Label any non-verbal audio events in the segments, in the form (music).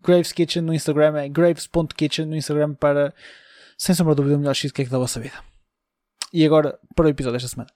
Graves Kitchen no Instagram é graves.kitchen no Instagram para, sem sombra de dúvida, o melhor cheesecake da vossa vida. E agora, para o episódio desta semana.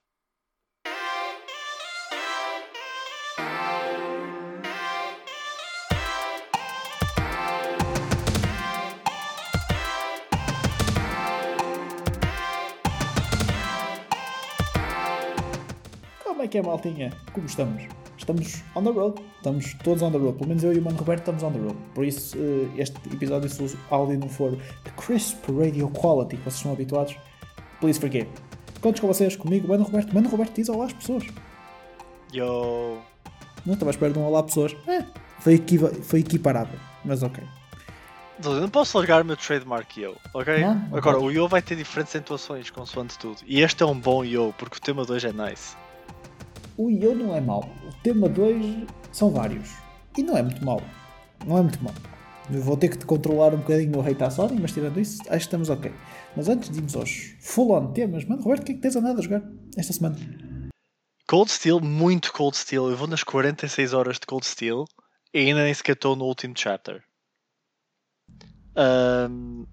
Como é que é, maltinha? Como estamos? Estamos on the road. Estamos todos on the road. Pelo menos eu e o Mano Roberto estamos on the road. Por isso, eh, este episódio, se o áudio não for de crisp radio quality que vocês estão habituados, please forgive. Contos com vocês, comigo, Mano Roberto. Mano Roberto diz olá às pessoas. Yo. Não estava à espera de um olá pessoas. É, foi, equiva foi equiparável, mas ok. Eu não posso largar o meu trademark yo, ok? Não, Agora, pode. o yo vai ter diferentes entoações consoante tudo. E este é um bom yo, porque o tema 2 é nice. O eu não é mau. O tema 2 são vários. E não é muito mau. Não é muito mau. Vou ter que te controlar um bocadinho no hate à Sony, mas tirando isso, acho que estamos ok. Mas antes de irmos aos full-on temas, mano, Roberto, o que é que tens andado a jogar esta semana? Cold Steel, muito Cold Steel. Eu vou nas 46 horas de Cold Steel e ainda nem sequer estou no último chapter. Ahm,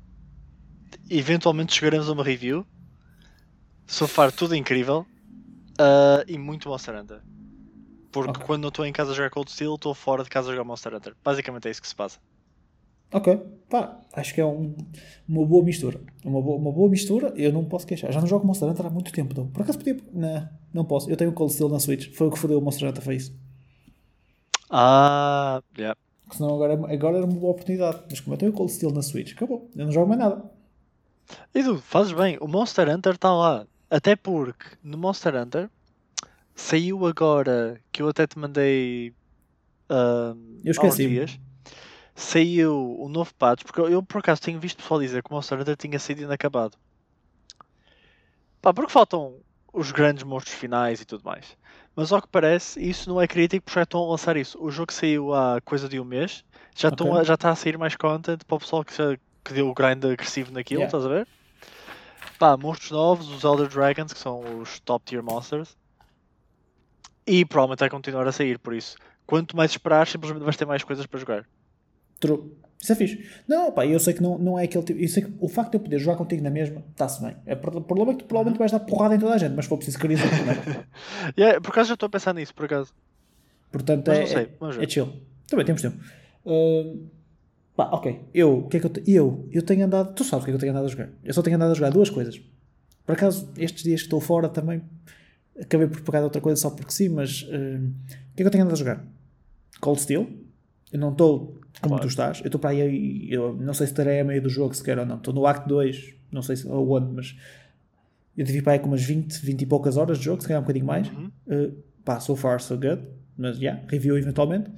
eventualmente chegaremos a uma review. So far, tudo incrível. Ah, e muito Monster Hunter. Porque Ok. quando não estou em casa a jogar Cold Steel, estou fora de casa a jogar Monster Hunter. Basicamente é isso que se passa. Ok, pá, acho que é um- uma boa mistura. Uma boa, uma boa mistura, eu não posso queixar. Já não jogo Monster Hunter há muito tempo, então. Por acaso podia. Não, não posso. Eu tenho o Cold Steel na Switch. Foi o que fodeu o Monster Hunter, foi isso. Ah, yeah. Porque senão agora, agora era uma boa oportunidade. Mas como eu tenho o Cold Steel na Switch, acabou. Eu não jogo mais nada. E tu, fazes bem, o Monster Hunter está lá. Até porque no Monster Hunter saiu agora, que eu até te mandei ahm, Eu esqueci. dias, saiu o novo patch, porque eu, eu, por acaso tenho visto pessoal dizer que o Monster Hunter tinha sido inacabado. Pá, porque faltam os grandes monstros finais e tudo mais. Mas ao que parece, isso não é crítico porque já estão a lançar isso. O jogo saiu há coisa de um mês, já, estão Ok. a- já está a sair mais content para o pessoal que, se- que deu o grind agressivo naquilo, Yeah. estás a ver? Pá, monstros novos, os Elder Dragons, que são os top tier monsters. E provavelmente vai continuar a sair, por isso. Quanto mais esperar, simplesmente vais ter mais coisas para jogar. True. Isso é fixe. Não, pá, eu sei que não, não é aquele tipo. Eu sei que o facto de eu poder jogar contigo na mesma, está-se bem. É, o problema é que tu provavelmente vais dar porrada em toda a gente, mas se for preciso, querias eu também. Yeah, por acaso já estou a pensar nisso, por acaso. Portanto, Mas é, sei, é- é, chill. Também temos tempo. Hum, pá, ok. Eu, o que é que eu, te- eu, eu tenho andado. Tu sabes o que é que eu tenho andado a jogar. Eu só tenho andado a jogar duas coisas. Por acaso, estes dias que estou fora também acabei por pegar outra coisa só porque sim, mas hum, o que é que eu tenho andado a jogar? Cold Steel. Eu não estou como Claro. tu estás. Eu estou para aí. Eu não sei se estarei a meio do jogo sequer ou não. Estou no Act 2. Não sei se ou onde, mas. Eu tive para aí com umas 20, 20 e poucas horas de jogo, se calhar um bocadinho mais. Uhum. Uh, pá, so far so good. Mas já, yeah, review eventualmente.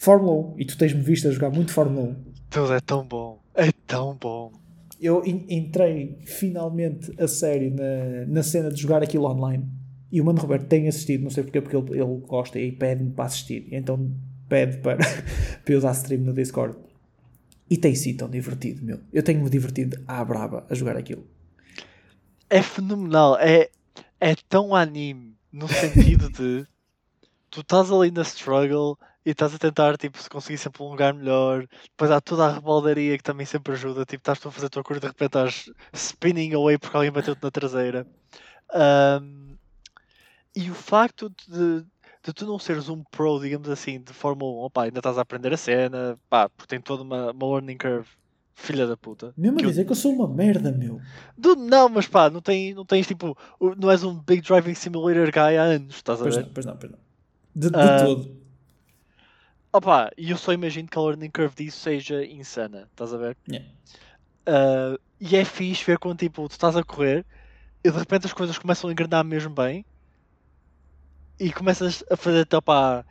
Fórmula 1, e tu tens-me visto a jogar muito Fórmula 1. Tudo é tão bom. É tão bom. Eu en- entrei finalmente a sério na, na cena de jogar aquilo online. E o Mano Roberto tem assistido, não sei porquê, porque ele, ele gosta e pede-me para assistir. Então pede para, (laughs) para eu usar stream no Discord. E tem sido tão divertido, meu. Eu tenho-me divertido à braba a jogar aquilo. É fenomenal. É, é tão anime no sentido de tu estás ali na struggle e estás a tentar tipo, se conseguir sempre um lugar melhor. Depois há toda a rebaldaria que também sempre ajuda. Tipo, estás tu a fazer a tua cor e de repente estás spinning away porque alguém bateu-te na traseira. Ahm, e o facto de, de tu não seres um pro, digamos assim, de Fórmula 1, opá, ainda estás a aprender a cena, pá, porque tem toda uma, uma learning curve, filha da puta. Mesmo a Que eu- dizer que eu sou uma merda, meu. Do, não, mas pá, não, tem, não tens tipo, não és um Big Driving Simulator guy há anos, estás a Pois ver? não, pois não, pois não. De, de Ah, todo. Opa, e eu só imagino que a learning curve disso seja insana, estás a ver? Yeah. Ah, e é fixe ver quando tipo, tu estás a correr e de repente as coisas começam a engrenar mesmo bem e começas a fazer opa,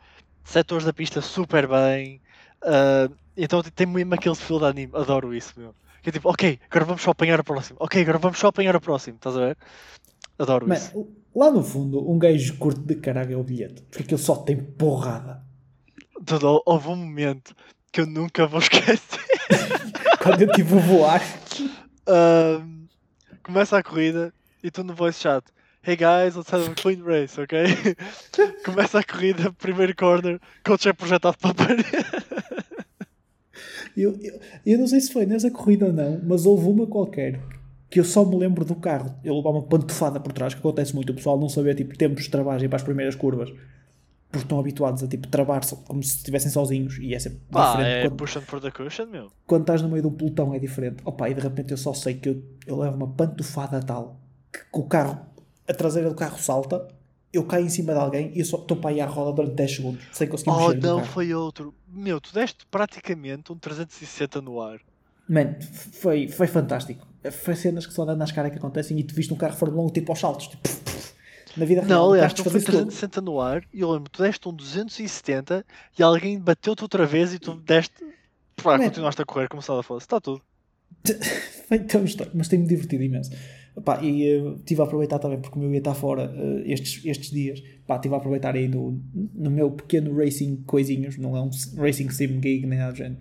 setores da pista super bem. ah, então tem mesmo aquele feel de anime, adoro isso, meu. Que é tipo, ok, agora vamos só apanhar o próximo, ok, agora vamos só apanhar o próximo, estás a ver? Adoro Man, isso. lá no fundo, um gajo curto de caralho é o bilhete. Porque aquilo só tem porrada. Tudo, houve um momento que eu nunca vou (laughs) esquecer. Quando eu estive a voar. Ahm, começa a corrida e tu no voice chat. Hey guys, let's have a clean race, ok? (laughs) começa a corrida, primeiro corner, coach é projetado para a parede. Eu, eu, eu não sei se foi nessa corrida ou não, mas houve uma qualquer que eu só me lembro do carro. Eu levar uma pantofada por trás, que acontece muito. O pessoal não saber tipo, tempos de travagem para as primeiras curvas. Porque estão habituados a tipo, travar como se estivessem sozinhos. E é sempre Pá, diferente. é Quando, pushing for the cushion, meu. quando estás no meio de um pelotão é diferente. Opa, e de repente eu só sei que eu, eu levo uma pantofada tal que, que o carro, a traseira do carro salta, eu caio em cima de alguém e eu só estou para aí à roda durante 10 segundos, sem conseguir Oh, não, foi outro. Meu, tu deste praticamente um 360 no ar. Mano, foi, foi fantástico. Foi cenas que só dando nas caras que acontecem e tu viste um carro Fórmula 1 tipo aos saltos. Tipo. Na vida real, Não, aliás, tu foi desfazia-se todo. 360 no ar e eu lembro, tu deste um 270 e alguém bateu-te outra vez e tu deste. Pá, Man. continuaste a correr como se nada fosse. Está tudo. (laughs) Foi tão estranho, mas tem-me divertido imenso. Pá, e eh, estive a aproveitar também porque o meu ia estar fora eh, estes, estes dias. Pá, estive a aproveitar aí no, no meu pequeno racing coisinhos, não é um racing sim gig nem nada do género.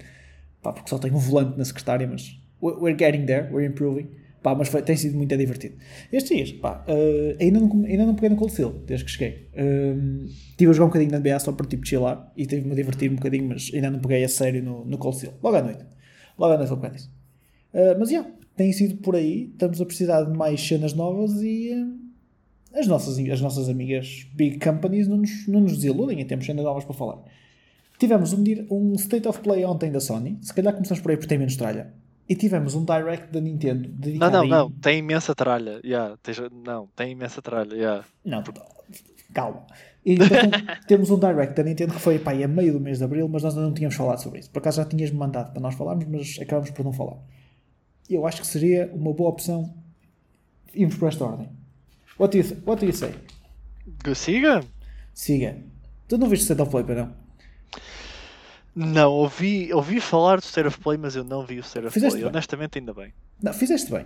Pá, porque só tenho um volante na secretária, mas we- we're getting there, we're improving. Pá, mas foi- tem sido muito divertido. Estes dias, pá, eh, ainda, não, ainda não peguei no Cold desde que cheguei. Um, estive a jogar um bocadinho na NBA só para tipo chillar e tive-me a divertir um bocadinho, mas ainda não peguei a sério no, no Cold. Logo à noite. Logo à noite vou pegar nisso. Uh, mas já, tem sido por aí. Estamos a precisar de mais cenas novas e uh, as, nossas, as nossas amigas Big Companies não nos, não nos desiludem e temos cenas novas para falar. Tivemos um, um State of Play ontem da Sony. Se calhar começamos por aí porque tem menos tralha. E tivemos um Direct da Nintendo Não, dedicado não, aí- não. Tem imensa tralha. Yeah, tens- não, tem imensa tralha. Yeah. Não, calma. E depois (laughs) temos um Direct da Nintendo que foi pá, a meio do mês de Abril, mas nós ainda não tínhamos falado sobre isso. Por acaso já tinhas-me mandado para nós falarmos, mas acabamos por não falar. Eu acho que seria uma boa opção irmos por esta ordem. What do you, what do you say? Que Siga? Siga. Tu não viste State of Play, não? Não, ouvi, ouvi falar do State of Play, mas eu não vi o State of Fizeste Play. bem. Honestamente, ainda bem. Não, fizeste bem.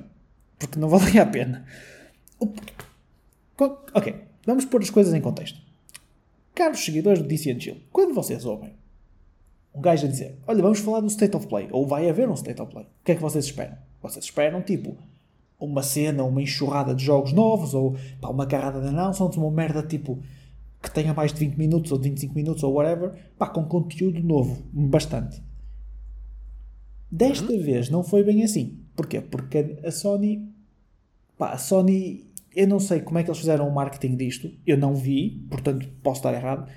Porque não valia a pena. Ok, vamos pôr as coisas em contexto. Caros seguidores do DC Chill, quando vocês ouvem um gajo a dizer olha, vamos falar do State of Play, ou vai haver um State of Play, o que é que vocês esperam? Vocês esperam, tipo, uma cena, uma enxurrada de jogos novos, ou pá, uma carrada de announcements, uma merda, tipo, que tenha mais de 20 minutos, ou de 25 minutos, ou whatever, pá, com conteúdo novo, bastante. Desta vez não foi bem assim. Porquê? Porque a Sony. Pá, a Sony. Eu não sei como é que eles fizeram o marketing disto. Eu não vi, portanto posso estar errado.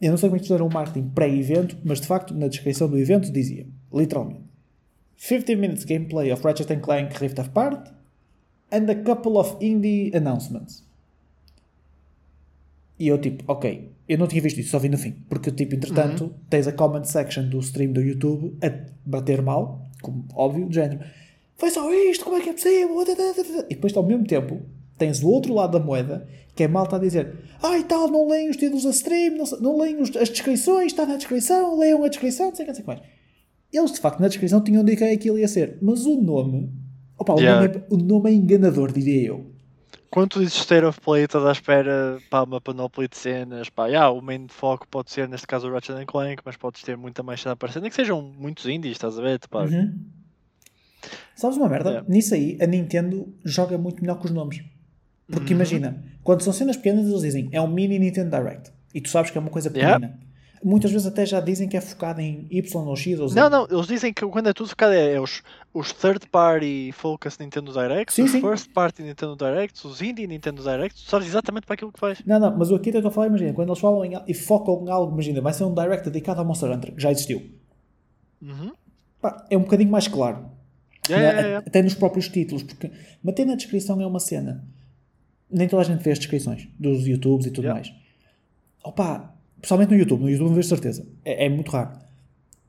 Eu não sei como é que fizeram o marketing pré-evento, mas de facto na descrição do evento dizia, literalmente: 15 minutes gameplay of Ratchet and Clank Rift Apart and a couple of indie announcements. E eu tipo, ok, eu não tinha visto isso, só vi no fim. Porque tipo, entretanto, tens a comment section do stream do YouTube a bater mal, como óbvio, de género. Foi só isto, como é que é possível? E depois ao mesmo tempo tens o outro lado da moeda, que é malta a dizer ai tal, não leem os títulos da stream, não, não leem os, as descrições, está na descrição, leiam a descrição, não sei o que, não sei o que mais. Eles, de facto, na descrição tinham de que aquilo ia ser. Mas o nome... Opa, o, Yeah. nome é, o nome é enganador, diria eu. Quando tu dizes State of Play, estás à espera para uma panóplia de cenas. Pá, yeah, o main foco pode ser, neste caso, o Ratchet Clank, mas podes ter muita mais cena aparecendo. Nem que sejam muitos indies, estás a ver? Pá, Uhum. Sabes uma merda? Yeah. Nisso aí, a Nintendo joga muito melhor com os nomes. Porque Uhum. imagina, quando são cenas pequenas, eles dizem é um mini Nintendo Direct. E tu sabes que é uma coisa Yeah. Muitas vezes até já dizem que é focado em Y ou X ou Z. Não, não, eles dizem que quando é tudo focado é, é os, os third party focus Nintendo Directs, Sim, os sim. first party Nintendo Directs, os indie Nintendo Directs, tu sabes exatamente para aquilo que vais. Não, não, mas o aqui eu estou a falar, imagina, quando eles falam em, e focam em algo, imagina, vai ser um Direct dedicado ao Monster Hunter, que já existiu. Uhum. Pá, é um bocadinho mais claro. Yeah, Né? yeah, yeah. Até nos próprios títulos, porque manter na descrição é uma cena. Nem toda a gente vê as descrições dos YouTubes e tudo mais. Opa, principalmente no YouTube, no YouTube não vejo certeza. É, é muito raro.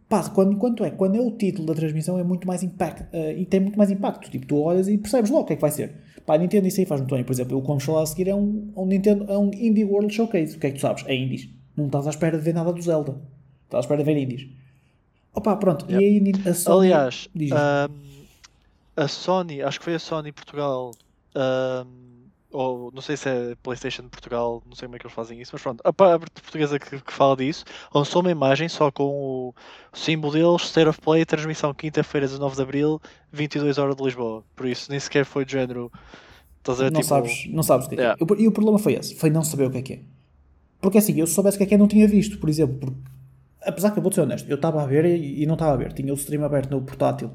Pá, quando, quanto é? Quando é o título da transmissão é muito mais impacto eh, e tem muito mais impacto. Tipo, tu olhas e percebes logo o que é que vai ser. Pá, a Nintendo isso aí faz muito bem. Por exemplo, o que vamos falar a seguir é um, um Nintendo, é um Indie World Showcase. O que é que tu sabes? É indies. Não estás à espera de ver nada do Zelda. Estás à espera de ver indies. Opa, pronto. Yep. E aí a Sony... Aliás, ahm, a Sony, acho que foi a Sony Portugal, ahm, ou não sei se é PlayStation de Portugal, não sei como é que eles fazem isso, mas pronto, a parte portuguesa que, que fala disso lançou uma imagem só com o símbolo deles, State of Play, transmissão quinta-feira, 19 de Abril, 22 horas de Lisboa. Por isso, nem sequer foi de género. Estás a ver, não, tipo, sabes, não sabes o que é. é. Yeah. E o- problema foi esse, foi não saber o que é que é. Porque assim, eu se soubesse o que é que é, não tinha visto, por exemplo. Porque, apesar que eu vou ser honesto, eu estava a ver e, e não estava a ver. Tinha o stream aberto no portátil.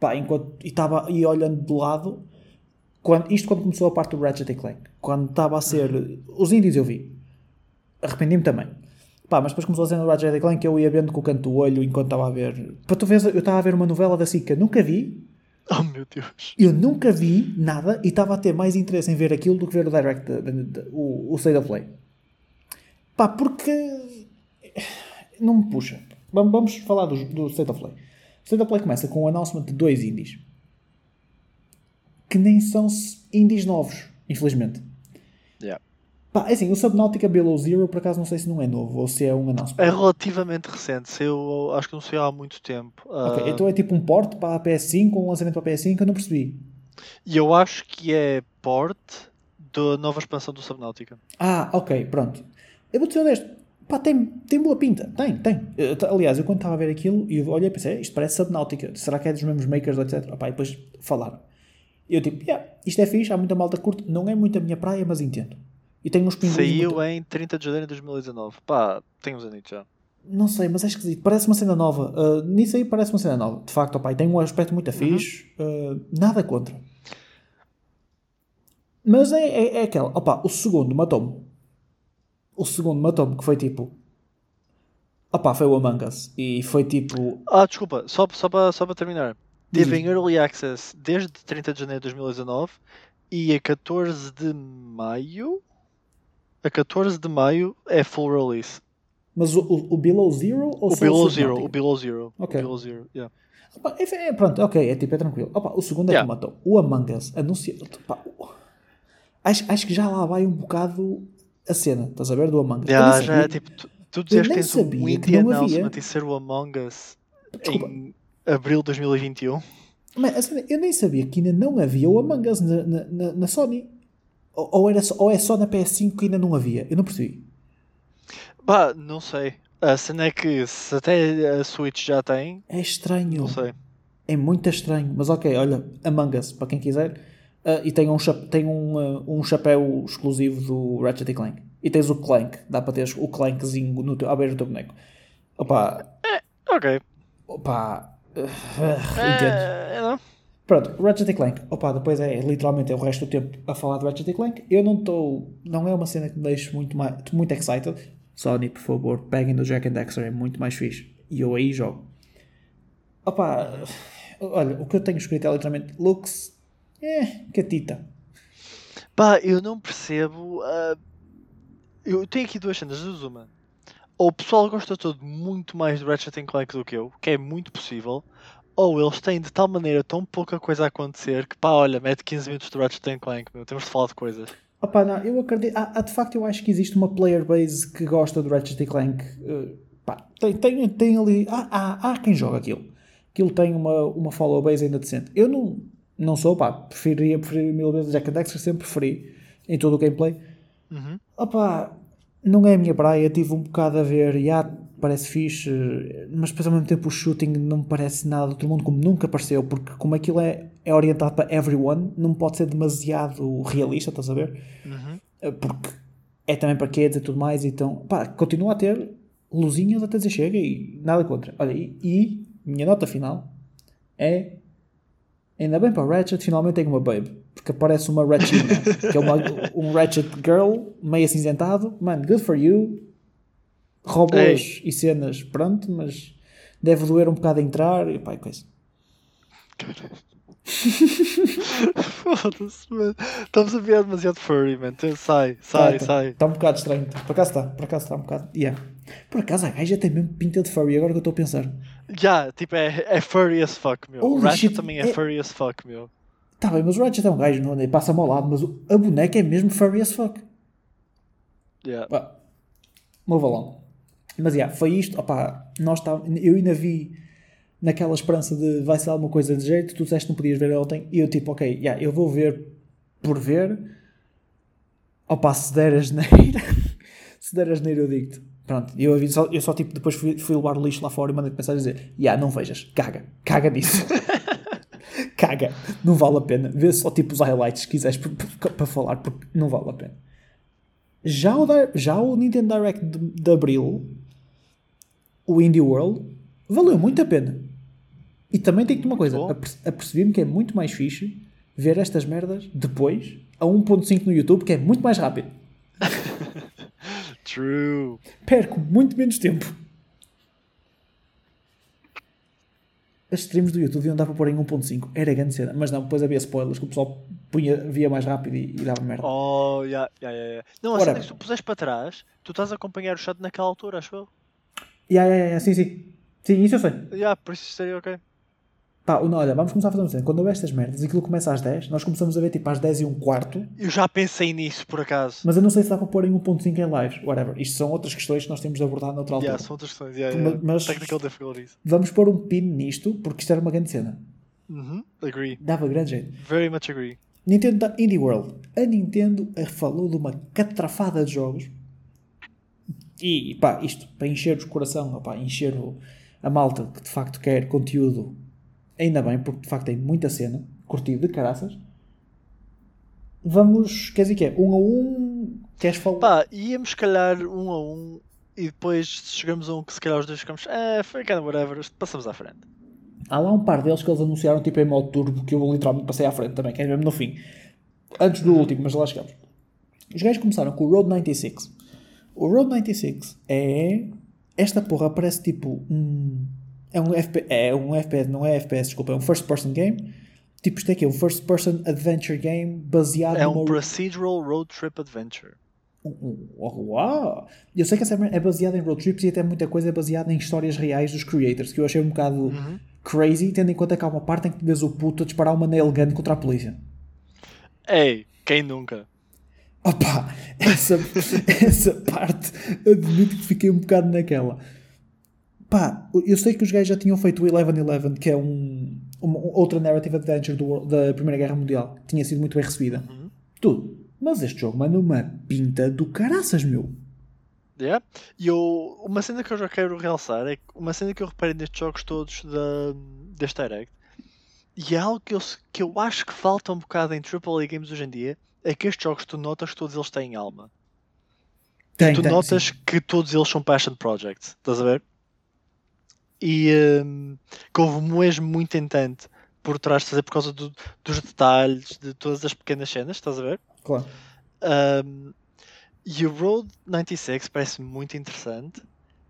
Pá, enquanto, e estava e olhando de lado. Quando, isto quando começou a parte do Ratchet Clank. Quando estava a ser. Os indies eu vi. Arrependi-me também. Pá, mas depois começou a ser no Ratchet Clank eu ia vendo com o canto do olho enquanto estava a ver. Para tu veres, eu estava a ver uma novela da SICA, nunca vi, Oh meu Deus. eu nunca vi nada e estava a ter mais interesse em ver aquilo do que ver o Direct, o, o State of Play. Pá, porque não me puxa. Vamos, vamos falar do, do State of Play. O State of Play começa com o announcement de dois indies que nem são indies novos, infelizmente. Yeah. Pá, é assim, o Subnautica Below Zero, por acaso, não sei se não é novo ou se é um announcement. É relativamente recente, saiu, acho que não saiu há muito tempo. Ok, Ah, então é tipo um port para a PS5, um lançamento para a PS5, eu não percebi. E eu acho que é port da nova expansão do Subnautica. Ah, ok, pronto. Eu vou ser honesto. Pá, tem, tem boa pinta. Tem, tem. Eu aliás, eu quando estava a ver aquilo, eu olhei e pensei, isto parece Subnautica. Será que é dos mesmos makers, etc. Opá, e depois falaram. E eu tipo, yeah, isto é fixe, há muita malta curta. Não é muito a minha praia, mas entendo. E tem uns pinguins Saiu muito... em 30 de janeiro de 2019. Pá, tem uns anos já. Não sei, mas é esquisito. Parece uma cena nova. Uh, nisso aí parece uma cena nova. De facto, opá, e tem um aspecto muito fixe. uh, nada contra. Mas é, é, é aquela. Opá, o segundo matou-me. O segundo matou-me, que foi tipo. Opá, foi o Among Us. E foi tipo. Ah, desculpa, só, só para só para terminar. Teve em Early Access desde 30 de janeiro de 2019 e a 14 de maio. A 14 de maio é full release. Mas o, o, o Below Zero ou O Below Zero, o Below Zero. o Ok. Below Zero, yeah. Opá, é, é, pronto, ok, é tipo, é tranquilo. Opá, o segundo é Yeah. que matou. O Among Us anunciou. o- acho, acho que já lá vai um bocado a cena, estás a ver? Do Among Us. Yeah, já é tipo, tu, tu dizes que tens um indie announcement e ser o Among Us Desculpa. em abril de 2021. Mas, eu nem sabia que ainda não havia o Among Us na, na, na- Sony. Ou, ou era só, ou é só na PS5 que ainda não havia. Eu não percebi. Pá, não sei. A cena é que se até a Switch já tem, É estranho. não sei. É muito estranho. Mas ok, olha, Among Us, para quem quiser. Ah, e tem, um, tem um, ah, um chapéu exclusivo do Ratchet e Clank. E tens o Clank. Dá para teres o Clankzinho no teu, à beira do teu boneco. Opa, Ok. opa. Ah, entendo. É, não. Pronto, Ratchet Clank. Opa, depois é literalmente é o resto do tempo a falar de Ratchet Clank. Eu não estou. Não é uma cena que me deixe muito, mais, muito excited. Sony, por favor, peguem do Jack and Dexter, é muito mais fixe. E eu aí jogo. Opa, olha, o que eu tenho escrito é literalmente looks. É, catita. Pá, eu não percebo. ah, eu tenho aqui duas cenas, duas uma. Ou o pessoal gosta todo muito mais de Ratchet Clank do que eu, que é muito possível, ou eles têm de tal maneira tão pouca coisa a acontecer que pá, olha, mete 15 minutos de Ratchet Clank, meu, temos de falar de coisas. Opa, não, eu acredito. Ah, ah, de facto, eu acho que existe uma player base que gosta do Ratchet Clank. Uh, pá, tem, tem, tem ali. Há, há, há quem joga aquilo. Aquilo tem uma, uma follow base ainda decente. Eu não, não sou, pá, preferiria, preferiria mil vezes Jack and Dexter, sempre preferi em todo o gameplay. Uhum. Opa, não é a minha praia. Tive um bocado a ver, e yeah, parece fixe, mas depois ao mesmo tempo o shooting não me parece nada do outro mundo, como nunca pareceu, porque como aquilo é, é orientado para everyone, não pode ser demasiado realista, estás a ver? Uhum. Porque é também para kids e tudo mais, então pá, continua a ter luzinhas até dizer chega e nada contra. Olha, e, e minha nota final é ainda bem para Ratchet, finalmente tem uma babe, porque aparece uma Ratchet, que é uma, um Ratchet Girl meio acinzentado, man, good for you robôs e cenas, pronto, mas deve doer um bocado a entrar e pá, e coisa. Foda-se, mano. Estamos a ver demasiado furry, man. Então, sai, sai, Tá, tá. sai. Está um bocado estranho. Por acaso está, por acaso está um bocado. Yeah. Por acaso a gaja tem mesmo pinta de furry, agora que eu estou a pensar. Já, tipo, é, é furry as fuck, meu. Holy o Ratchet shit, também é, é- furry as fuck, meu. Está bem, mas o Ratchet é um gajo, não é? Passa-me ao lado, mas a boneca é mesmo furry as fuck. Yeah. Pá, Move along. Mas yeah, foi isto. Opá, nós tá, eu ainda vi naquela esperança de vai ser alguma coisa de jeito. Tu disseste que não podias ver ontem. E eu tipo, ok, yeah, eu vou ver por ver. Opá, se der a geneira, (laughs) se der a geneira eu digo-te. Pronto, eu, aviso- eu só tipo depois fui, fui levar o lixo lá fora e mandei-te mensagem a dizer: yeah, não vejas, caga, caga nisso. (laughs) caga, não vale a pena. Vê só tipo os highlights se quiseres para falar, porque não vale a pena. Já o, já o Nintendo Direct de, de Abril, o Indie World, valeu muito a pena. E também tenho-te uma coisa: apercebi-me que é muito mais fixe ver estas merdas depois a 1.5 no YouTube, que é muito mais rápido. (laughs) True. Perco muito menos tempo. As streams do YouTube iam dar para pôr em 1.5. Era grande cena. Mas não, depois havia spoilers que o pessoal punha, via mais rápido e, e dava merda. Oh, yeah, yeah, yeah. Não, a cena é que tu puseres para trás, tu estás a acompanhar o chat naquela altura, acho eu. Yeah, yeah, yeah, sim, sim. Sim, isso eu sei. Yeah, por isso seria ok. Pá, olha, vamos começar a fazer uma cena. Quando houver estas merdas, aquilo começa às 10, nós começamos a ver tipo às 10 e um quarto, Eu já pensei nisso, por acaso. mas eu não sei se dá para pôr em 1.5 em lives. Whatever. Isto são outras questões que nós temos de abordar noutra altura. Yeah, são outras questões. Yeah, Mas- yeah. mas- Technical difficulties. Vamos pôr um pin nisto, porque isto era uma grande cena. Uhum. Agree. Dava grande jeito. Very much agree. Nintendo da Indie World. A Nintendo eh, falou de uma catrafada de jogos. E pá, isto para encher o coração, opá, encher a malta que de facto quer conteúdo, ainda bem, porque de facto tem muita cena, curtido de caraças. Vamos, quer dizer que é? Um a um, queres falar? Pá, íamos se calhar um a um e depois chegamos a um que se calhar os dois ficamos. É, foi kind of whatever, passamos à frente. Há lá um par deles que eles anunciaram tipo em modo turbo que eu literalmente passei à frente também, que é mesmo no fim. Antes do último, mas lá chegamos. Os gajos começaram com o Road 96. O Road 96 é. Esta porra parece tipo um. É um, FP, é um FPS, não é FPS, desculpa, é um first person game. Tipo, isto é que é um first person adventure game baseado É um numa. procedural road trip adventure. Um- Uau! Eu sei que essa merda é baseada em road trips e até muita coisa é baseada em histórias reais dos creators, que eu achei um bocado Uhum. crazy, tendo em conta que há uma parte em que vês o puto a disparar uma nail gun contra a polícia. Ei, quem nunca? Opa! (laughs) Essa, essa parte, admito que fiquei um bocado naquela. Pá, eu sei que os gajos já tinham feito o 1111, que é um, uma, outra narrative adventure do da Primeira Guerra Mundial, que tinha sido muito bem recebida. Tudo. Mas este jogo manda uma pinta do caraças, meu. Yeah. E eu, uma cena que eu já quero realçar é que uma cena que eu reparei nestes jogos todos da, deste Direct e é algo que eu, que eu acho que falta um bocado em AAA games hoje em dia é que estes jogos tu notas que todos eles têm alma. Tem, tu tem, notas sim. que todos eles são passion projects, estás a ver? E hum, que houve mesmo muito intento por trás de fazer por causa do- dos detalhes, de todas as pequenas cenas, estás a ver? Claro. Um, e o Road 96 parece muito interessante,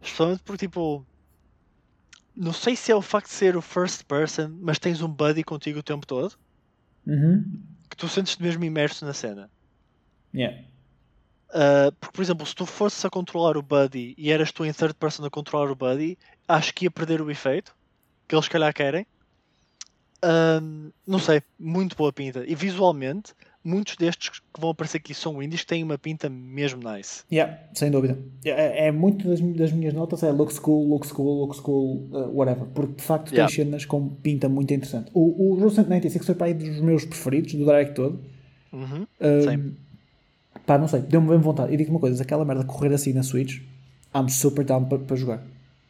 especialmente porque, tipo, não sei se é o facto de ser o first person, mas tens um buddy contigo o tempo todo, Uhum. que tu sentes-te mesmo imerso na cena. Yeah. Uh, porque, por exemplo, se tu fosses a controlar o buddy e eras tu em third person a controlar o buddy, acho que ia perder o efeito que eles, se calhar, querem. Ahm, não sei, muito boa pinta. E visualmente, muitos destes que vão aparecer aqui são indies que têm uma pinta mesmo nice. Yeah, sem dúvida. É, é muito das, das minhas notas, é looks cool, looks cool, looks cool, uh, whatever. Porque de facto Yeah. tem cenas com pinta muito interessante. O, o Road 96 foi para aí dos meus preferidos, do Direct todo. Uhum. Um, pá, não sei, deu-me bem vontade. E digo uma coisa: aquela merda correr assim na Switch, I'm super down para jogar.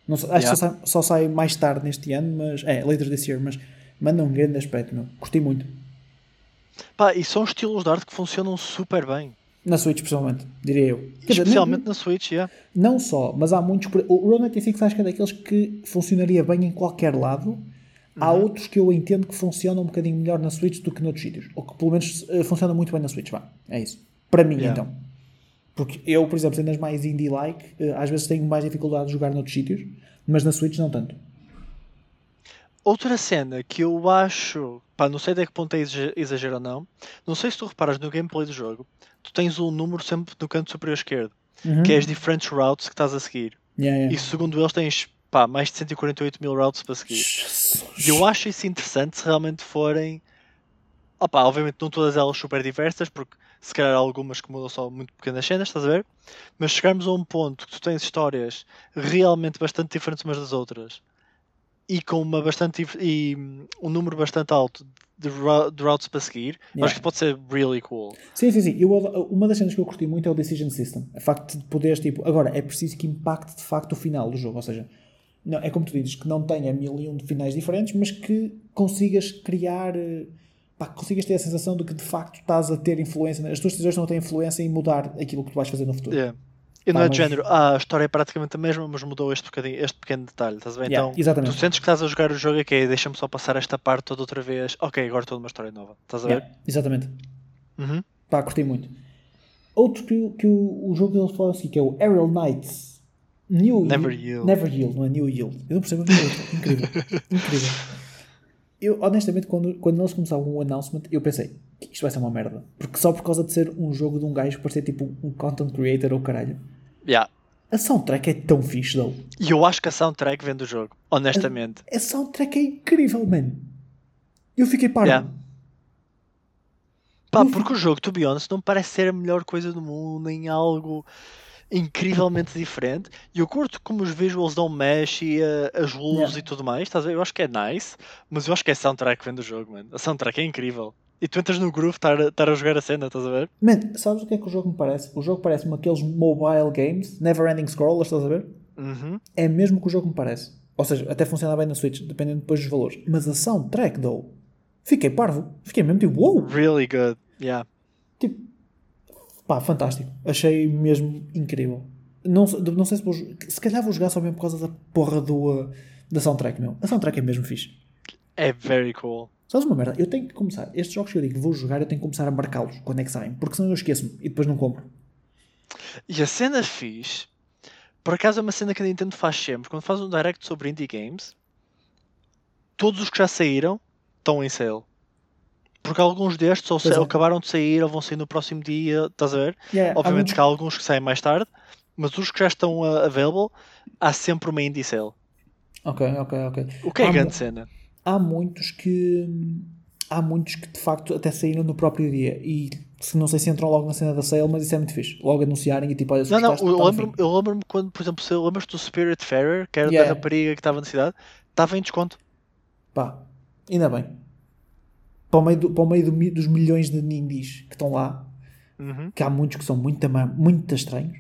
Não acho Yeah. que só sai, só sai mais tarde neste ano, mas é, later this year, mas manda um grande aspecto, meu. Gostei muito. Pá, e são estilos de arte que funcionam super bem. Na Switch, principalmente, diria eu. Dizer, Especialmente nem- na Switch, yeah. Não só, mas há muitos. O Road 96 acho que é daqueles que funcionaria bem em qualquer lado. Há Uhum. outros que eu entendo que funcionam um bocadinho melhor na Switch do que noutros sítios. Ou que pelo menos eh, funcionam muito bem na Switch. Vá, é isso. Para mim, Yeah. então. Porque eu, por exemplo, sendo as mais indie-like, eh, às vezes tenho mais dificuldade de jogar noutros sítios, mas na Switch não tanto. Outra cena que eu acho, pá, não sei até que ponto é exa- exagero ou não, não sei se tu reparas no gameplay do jogo, tu tens um número sempre no canto superior esquerdo, Uhum. que é as diferentes routes que estás a seguir. Yeah, yeah. E segundo eles tens, pá, mais de 148 mil routes para seguir. E eu acho isso interessante se realmente forem. Opá, obviamente não todas elas super diversas, porque se calhar algumas que mudam só muito pequenas cenas, estás a ver? Mas chegarmos a um ponto que tu tens histórias realmente bastante diferentes umas das outras e com uma bastante e hum, um número bastante alto de, de routes para seguir, Yeah. acho que pode ser really cool. Sim, sim, sim. Eu, uma das cenas que eu curti muito é o Decision System. O facto de poderes, tipo, agora é preciso que impacte de facto o final do jogo. Ou seja, não, é como tu dizes, que não tenha mil e um de finais diferentes, mas que consigas criar. eh, Pá, consigas ter a sensação de que de facto estás a ter influência. As tuas decisões a ter influência em mudar aquilo que tu vais fazer no futuro. Yeah. E não é de género, ah, a história é praticamente a mesma, mas mudou este, bocadinho, este pequeno detalhe, estás a ver? Yeah, então, exatamente. tu sentes que estás a jogar o jogo e que é, deixa-me só passar esta parte toda outra vez. Ok, agora estou numa história nova, estás a ver? Yeah, exatamente. Uhum. Pá, curti muito. Outro que, o- que o, o jogo deles fala assim, que é o Aerial Knights. New Never Yield. Yield. Never Yield, não é New Yield. Eu não percebo a minha letra. Incrível. (laughs) Incrível. Eu, honestamente, quando, quando eles começaram o announcement, eu pensei que isto vai ser uma merda. Porque só por causa de ser um jogo de um gajo que parecer tipo um content creator ou caralho. Yeah. A soundtrack é tão fixe, though. E eu acho que a soundtrack vem do jogo, honestamente. A soundtrack é incrível, man. Eu fiquei parado. Yeah. Pá, porque o jogo, to be honest, não parece ser a melhor coisa do mundo, nem algo incrivelmente diferente. E eu curto como os visuals dão mesh e eh, as luzes Yeah. e tudo mais, estás a ver? Eu acho que é nice, mas eu acho que é a soundtrack que vem do jogo, mano. A soundtrack é incrível. E tu entras no groove estar a- jogar a cena, estás a ver? Man, sabes o que é que o jogo me parece? O jogo parece-me aqueles mobile games, never ending scrollers, estás a ver? Uhum. É mesmo o que o jogo me parece. Ou seja, até funciona bem na Switch, dependendo depois dos valores. Mas a soundtrack, though, fiquei parvo. Fiquei mesmo tipo, wow! Really good. Yeah. Pá, fantástico. Achei mesmo incrível. Não, não sei se vou. Se calhar vou jogar só mesmo por causa da porra do, uh, da soundtrack, meu. A soundtrack é mesmo fixe. É very cool. Sabes uma merda? Eu tenho que começar. Estes jogos que eu digo que vou jogar, eu tenho que começar a marcá-los quando é que saem. Porque senão eu esqueço-me e depois não compro. E a cena fixe, por acaso é uma cena que a Nintendo faz sempre, quando faz um direct sobre indie games, todos os que já saíram estão em sale. Porque alguns destes ou, é. acabaram de sair ou vão sair no próximo dia, estás a ver? Yeah, há Obviamente muitos- que há alguns que saem mais tarde, mas os que já estão uh, available, há sempre uma indie sale. Ok, ok, ok. O que é Há grande cena? há muitos que há muitos que de facto até saíram no próprio dia e se não sei se entram logo na cena da sale, mas isso é muito fixe. Logo anunciarem e tipo, olha, Não, não, eu tá no lembro-me eu lembro quando, por exemplo, se lembras-te do Spirit Fairer, que era Yeah. da rapariga que estava na cidade, estava em desconto. Pá, ainda bem. Para o meio, do- para o meio do dos milhões de nindies que estão lá, Uhum. que há muitos que são muito, muito estranhos.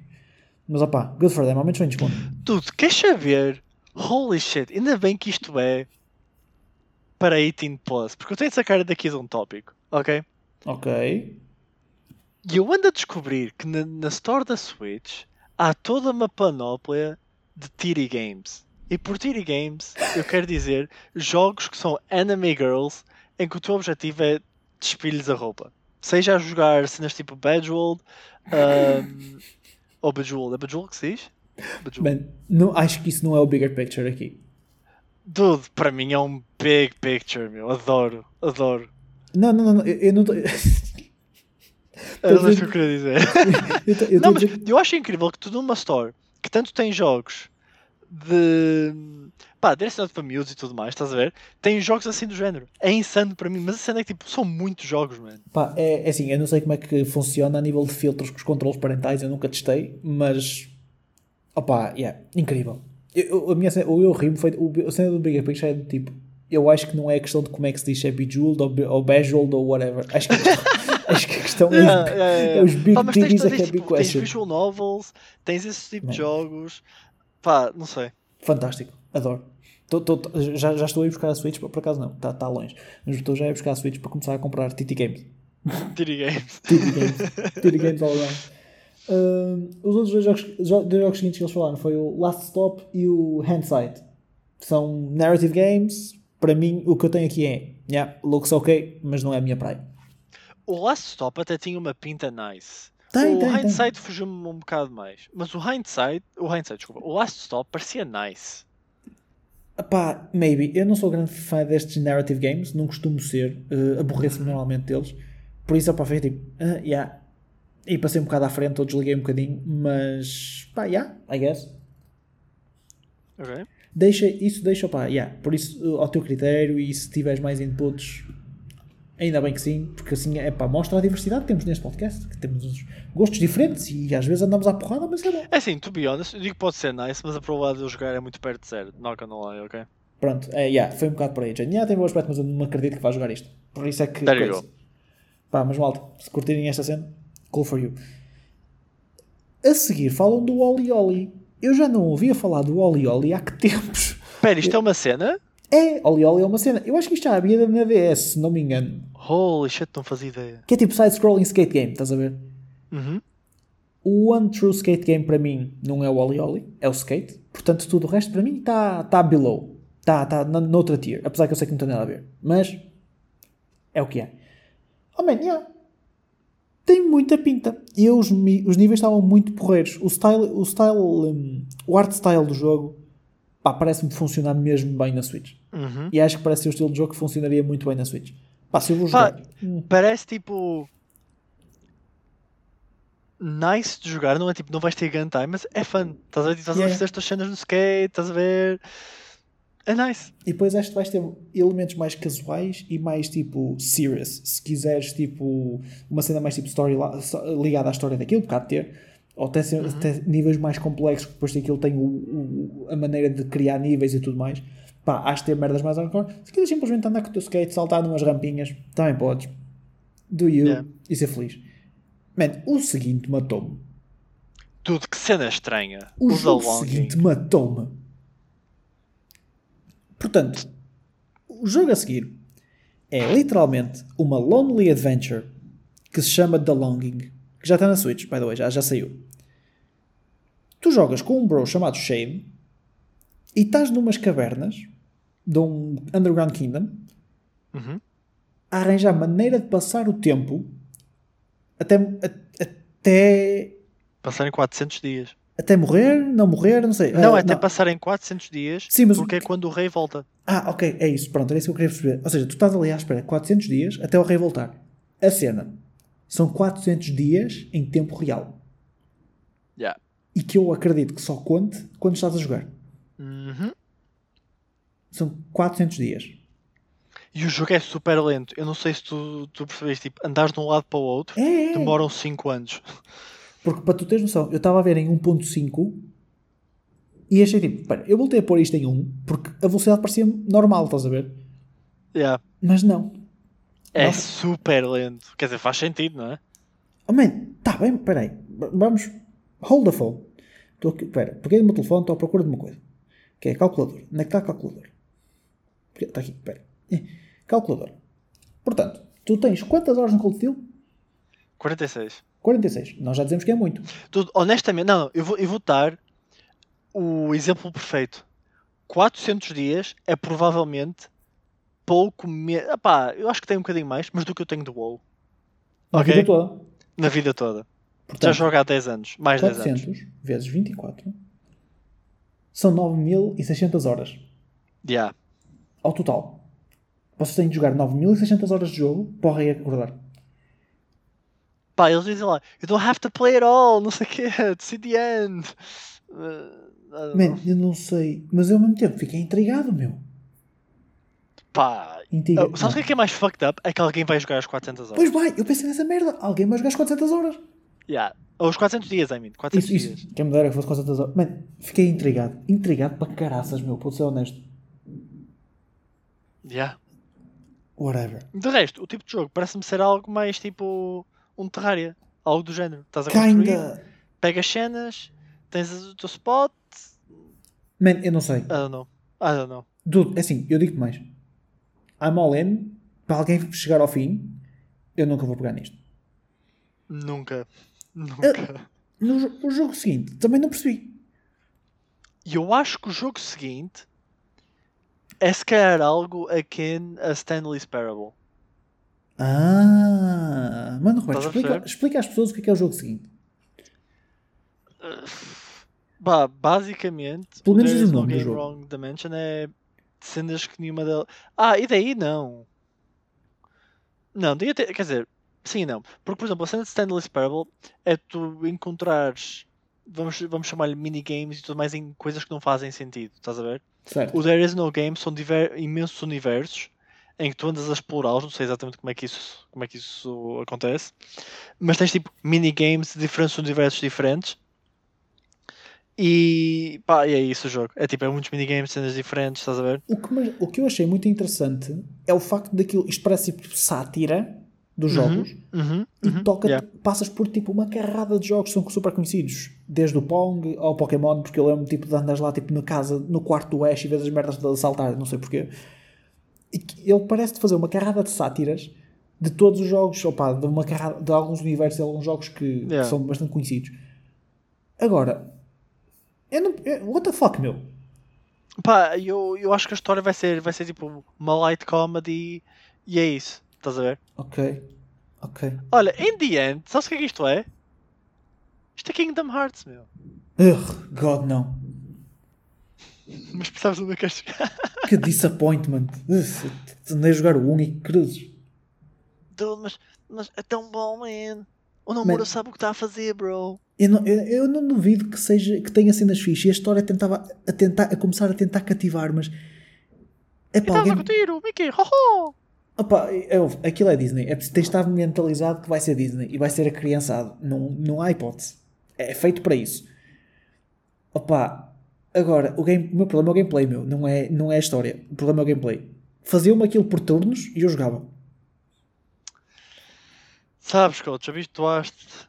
Mas opá, good for them, ao menos desconto. Dude, queres saber? Holy shit, ainda bem que isto é para 18 plus, porque eu tenho de sacar daqui de um tópico, ok? Ok. E eu ando a descobrir que na, na store da Switch há toda uma panóplia de titty games. E por titty games eu quero dizer jogos que são anime girls em que o teu objetivo é despir-lhes a roupa. Seja a jogar cenas tipo Bejeweled um, (laughs) ou Bejeweled. É Bejeweled que se diz? Bejeweled. Bem, não, acho que isso não é o bigger picture aqui. Dude, para mim é um big picture, meu. Adoro, adoro. Não, não, não, não, eu, eu não estou. (laughs) É isso que eu queria dizer. (laughs) eu tô- eu tô Não, mas eu acho incrível que tu numa store que tanto tem jogos de pá, direcionado para miúdos e tudo mais, estás a ver? Tem jogos assim do género. É insano para mim, mas a cena é que tipo, são muitos jogos, mano. Pá, é, é assim, eu não sei como é que funciona a nível de filtros com os controles parentais, eu nunca testei, mas opá, yeah, incrível. Eu, a minha cena, o eu rimo foi o, a cena do Bigger Picture é do tipo, eu acho que não é a questão de como é que se diz, é bejeweled ou, be- ou bejeweled ou whatever. Acho que, a (laughs) questão- acho que a questão é, Yeah, os- yeah, yeah, é os big tens, titties é é a big tipo, tens question. visual novels, tens esse tipo Man. de jogos. Pá, não sei. Fantástico, adoro. Tô- tô- tô- já, já estou a ir buscar a Switch, por acaso não, está tá longe. Mas estou já a ir buscar a Switch para começar a comprar TT Games. Titty Games. (laughs) TT Games. TT Games all around. Um, os outros dois jogos, jo- dois jogos seguintes que eles falaram foi o Last Stop e o Handsight. São narrative games. Para mim, o que eu tenho aqui é yeah, looks ok, mas não é a minha praia. O Last Stop até tinha uma pinta nice. Tem, o tem. Hindsight fugiu-me um bocado mais. Mas o Hindsight, o Hindsight, desculpa, o Last Stop parecia nice. Pá, maybe. Eu não sou grande fã destes narrative games, não costumo ser. Uh, Aborreço-me normalmente deles. Por isso, opá, foi tipo, ah, yeah. E passei um bocado à frente, ou desliguei um bocadinho, mas pá, yeah, I guess. Ok? Deixa, isso deixa, pá, yeah. Por isso, uh, ao teu critério, e se tiveres mais inputs, ainda bem que sim, porque assim, é pá, mostra a diversidade que temos neste podcast, que temos uns gostos diferentes e às vezes andamos à porrada, mas é bom. É assim, to be honest, eu digo que pode ser nice, mas a probabilidade de eu jogar é muito perto de zero. Not gonna lie, ok? Pronto, é, yeah, foi um bocado por aí. Já yeah, tem bom aspecto, mas eu não acredito que vá jogar isto. Por isso é que. There you coisa. go. Pá, mas malta, se curtirem esta cena, cool for you. A seguir falam do Oli Oli. Eu já não ouvia falar do Oli Oli há que tempos. Espera, isto é uma cena? É, Oli Oli é uma cena. Eu acho que isto já havia na DS, se não me engano. Holy shit, não fazia ideia. Que é tipo side-scrolling skate game, estás a ver? Uhum. O One True Skate Game para mim não é o Oli Oli, é o skate. Portanto, tudo o resto para mim está tá below. Está tá na- noutra tier. Apesar que eu sei que não tem nada a ver. Mas é o que é. Oh man, yeah. Tem muita pinta. E os, os níveis estavam muito porreiros. O style, o style, um, o art style do jogo, pá, parece-me funcionar mesmo bem na Switch. Uhum. E acho que parece ser o estilo de jogo que funcionaria muito bem na Switch. Pá, se eu vou Pá, jogar. hum, Parece tipo. Nice de jogar, não é tipo, não vais ter gun time, mas é fun. Estás a ver? Estás Yeah. a as tuas cenas no skate, estás a ver? É nice. E depois acho que vais ter elementos mais casuais e mais tipo serious. Se quiseres tipo uma cena mais tipo story ligada à história daquilo, porque há de ter. Ou até, ser- até níveis mais complexos, que depois daquilo tem o, o- a maneira de criar níveis e tudo mais. Pá, acho que ter merdas mais hardcore. Se quiseres simplesmente andar com o teu skate, saltar numas rampinhas, também podes. Do you Yeah. e ser feliz. Man, o seguinte matou-me. Tudo, que cena estranha. O O, seguinte matou-me. Portanto, o jogo a seguir é literalmente uma lonely adventure que se chama The Longing, que já está na Switch, by the way, já, já saiu. Tu jogas com um bro chamado Shade e estás numas cavernas de um Underground Kingdom Uhum. a arranjar maneira de passar o tempo até, a- até, Passarem 400 dias. até morrer, não morrer, não sei. Não, é até passarem 400 dias, Sim, mas o porque é que- quando o rei volta. Ah, ok, é isso. Pronto, era isso que eu queria perceber. Ou seja, tu estás ali à espera 400 dias até o rei voltar. A cena são 400 dias em tempo real. Yeah. E que eu acredito que só conte quando estás a jogar. Uhum. São 400 dias. E o jogo é super lento. Eu não sei se tu, tu percebeste, tipo, andares de um lado para o outro, É, é. demoram 5 anos. Porque para tu teres noção, eu estava a ver em 1.5 e achei tipo, pera, eu voltei a pôr isto em 1 porque a velocidade parecia normal, estás a ver? Yeah. Mas não. É Nossa. super lento. Quer dizer, faz sentido, não é? Oh man, tá bem, peraí. Vamos. Hold the phone. Estou aqui, pera, peguei no meu telefone, estou à procura de uma coisa. Que é calculador. Onde é que está a calculadora? Está aqui, pera. Eh, Calculadora. Portanto, tu tens quantas horas no Cold Steel? 46. 46. Nós já dizemos que é muito. Tu, honestamente, não, não, eu vou, eu vou dar o exemplo perfeito. 400 dias é provavelmente pouco menos. eu acho que tem um bocadinho mais, mas do que eu tenho de WoW. A Ok. vida toda. Na vida toda. Já Portanto, jogo há 10 anos. Mais 10 anos. 400 vezes 24 são 9.600 horas Yeah. Ao total. Vocês têm de jogar 9.600 horas de jogo para o rei acordar. Pá, eles dizem lá, you don't have to play it all, não sei o quê, (laughs) see the end. Uh, I don't Man, eu não sei. Mas eu ao mesmo tempo fiquei intrigado, meu. Pá. Intriga... uh, sabes o que é que é mais fucked up? É que alguém vai jogar as 400 horas. Pois vai, eu pensei nessa merda. Alguém vai jogar as 400 horas. Yeah. Ou os 400 dias, I mean. 400 Isso, dias. isso. Quem me dera que fosse 400 horas. Mano, fiquei intrigado. Intrigado para caraças, meu. Pode ser honesto. Yeah. Whatever. De resto, o tipo de jogo parece-me ser algo mais tipo um Terraria. Algo do género. Estás a construir, Kinda. pegas cenas, tens o teu spot. Man, eu não sei. I don't know. I don't know. Dude, é assim, eu digo-te mais. I'm all in. Para alguém chegar ao fim, eu nunca vou pegar nisto. Nunca. Nunca. No, jo- no jogo seguinte, também não percebi. E eu acho que o jogo seguinte é se calhar algo akin a Stanley's Parable. Ah, mano, Roberto, explica, explica às pessoas o que é, que é o jogo seguinte. Bah, basicamente, Pelo menos o no nome do jogo. Wrong Dimension é cenas que nenhuma delas. Ah, e daí não. Não, daí até, quer dizer, sim e não. Porque, por exemplo, a cena de Stanley's Parable é tu encontrares, vamos, vamos chamar-lhe minigames e tudo mais em coisas que não fazem sentido, estás a ver? Certo. O There is no Game são diver- imensos universos em que tu andas a explorá-los, não sei exatamente como é que isso, como é que isso acontece, mas tens tipo minigames de diferentes universos diferentes. E pá, e é isso o jogo. É tipo, é muitos minigames, cenas diferentes, estás a ver? O que, o que eu achei muito interessante é o facto daquilo. Isto parece tipo sátira dos Uhum, jogos. Uhum, E uhum, toca, yeah. passas por tipo uma carrada de jogos que são super conhecidos, desde o Pong ao Pokémon, porque eu lembro tipo, de andas lá tipo, na casa, no quarto do Ash e vês as merdas de saltar, não sei porquê. E que ele parece fazer uma carrada de sátiras de todos os jogos, opa, de, uma carrada, de alguns universos, de alguns jogos que, que Yeah. são bastante conhecidos. Agora, eu não, eu- what the fuck, meu? Pá, eu, eu acho que a história vai ser, vai ser tipo uma light comedy e é isso, estás a ver? Ok, ok. Olha, in the end, sabes o que é que isto é? Isto é Kingdom Hearts, meu. Ugh, God, não. Mas percebes onde eu quero chegar? (laughs) Que disappointment. Andei a jogar o 1 e cruzes. Dude, mas, mas é tão bom, man. O namoro Man. sabe o que está a fazer, bro. Eu não, eu, eu não duvido que seja que tenha cenas fixe e a história tentava a tentar a começar a tentar cativar, mas é para estás a alguém. tiro, Mickey, ho ho! Opa, é, aquilo é Disney. É preciso de estar mentalizado que vai ser Disney e vai ser acriançado. Não, não há hipótese. É feito para isso. Opa, agora, o, game, o meu problema é o gameplay, meu. Não é, não é a história. O problema é o gameplay. Faziam-me aquilo por turnos e eu jogava. Sabes, coach, habituaste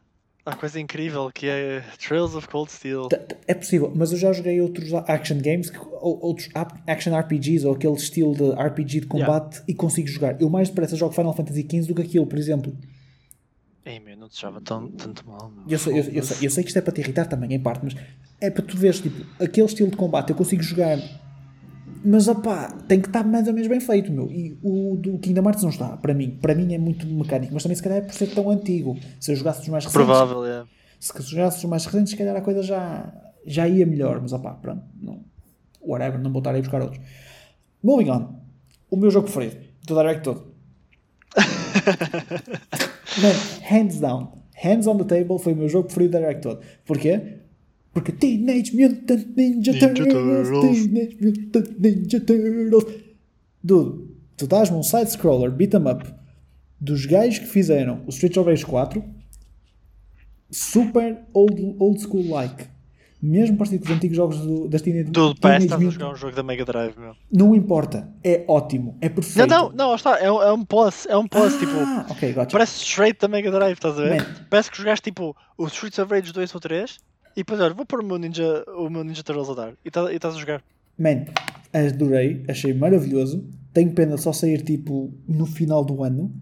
à coisa incrível que é Trails of Cold Steel. É possível, mas eu já joguei outros action games, outros action RPGs, ou aquele estilo de RPG de combate e consigo jogar. Eu mais depressa jogo Final Fantasy XV do que aquilo, por exemplo. Ei, meu, não te deixava tão, tanto mal. Eu sei, eu, eu sei, eu sei que isto é para te irritar também, em parte, mas é para tu veres, tipo, aquele estilo de combate eu consigo jogar, mas opá, tem que estar mais ou menos bem feito, meu. E o do Kingdom Hearts não está, para mim. Para mim é muito mecânico, mas também se calhar é por ser tão antigo. Se eu jogasse os mais recentes, Provável, é. se jogasse os mais recentes, se calhar a coisa já, já ia melhor, mas opá, pronto, não, whatever, não vou estar aí buscar outros. Moving on, o meu jogo preferido, do Direct todo. (laughs) Man, hands down, hands on the table foi o meu jogo preferido da Direct todo. Porquê? Porque Teenage Mutant Ninja, Ninja Turtles, Turtles. Teenage Mutant Ninja Turtles. Dude, tu dás-me um side-scroller, beat 'em up, dos gajos que fizeram o Street of Rage 4, super old, old school like. Mesmo parecido com os antigos jogos do, das Teenage, Tudo, Teenage parece que a Mutant- jogar um jogo da Mega Drive, meu. Não importa, é ótimo, é Não, perfeito. não, não, está, é, um- é um plus, é um plus, tipo, Ah, ok, gotcha. parece straight da Mega Drive, estás a ver? Man. Parece que jogaste tipo o Streets of Rage 2 ou 3 e depois, olha, vou pôr o meu Ninja, o meu Ninja Turtles a dar e tá- estás a jogar. Man, adorei, achei maravilhoso. Tenho pena de só sair tipo no final do ano,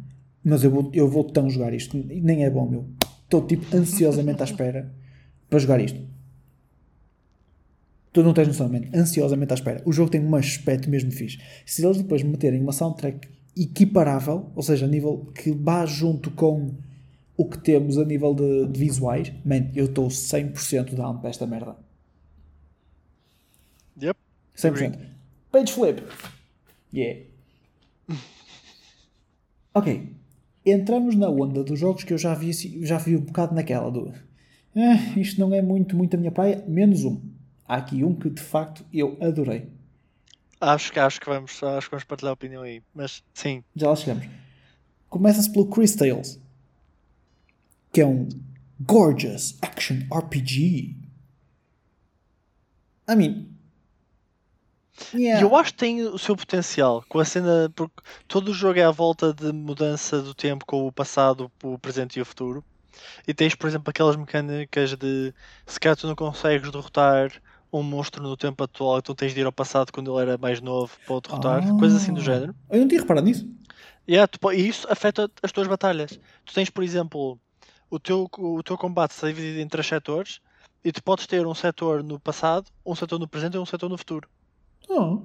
mas eu vou, eu vou tão jogar isto. Nem é bom, meu. Estou tipo ansiosamente à espera para jogar isto. Tu não tens noção, man. Ansiosamente à espera. O jogo tem um aspecto mesmo fixe. Se eles depois meterem uma soundtrack equiparável, ou seja, a nível que vá junto com o que temos a nível de, de visuais, man, eu estou 100% down para esta merda. Yep. 100%. Page flip. Yeah. (laughs) Ok. Entramos na onda dos jogos que eu já vi, já vi um bocado naquela do. "Ah, isto não é muito, muito a minha praia, menos um. Há aqui um que de facto eu adorei. Acho que acho que vamos, acho que vamos partilhar a opinião aí. Mas sim, Já lá chegamos. Começa-se pelo Chris Tales, que é um gorgeous action RPG. I mean, yeah. E eu acho que tem o seu potencial com a cena, porque todo o jogo é à volta de mudança do tempo com o passado, o presente e o futuro. E tens, por exemplo, aquelas mecânicas de se calhar tu não consegues derrotar um monstro no tempo atual, então tens de ir ao passado quando ele era mais novo para o derrotar, Ah. coisas assim do género. Eu não tinha reparado nisso. Yeah, tu e isso afeta as tuas batalhas. Tu tens, por exemplo, o teu, o teu combate está dividido em três setores e tu podes ter um setor no passado, um setor no presente e um setor no futuro. Oh.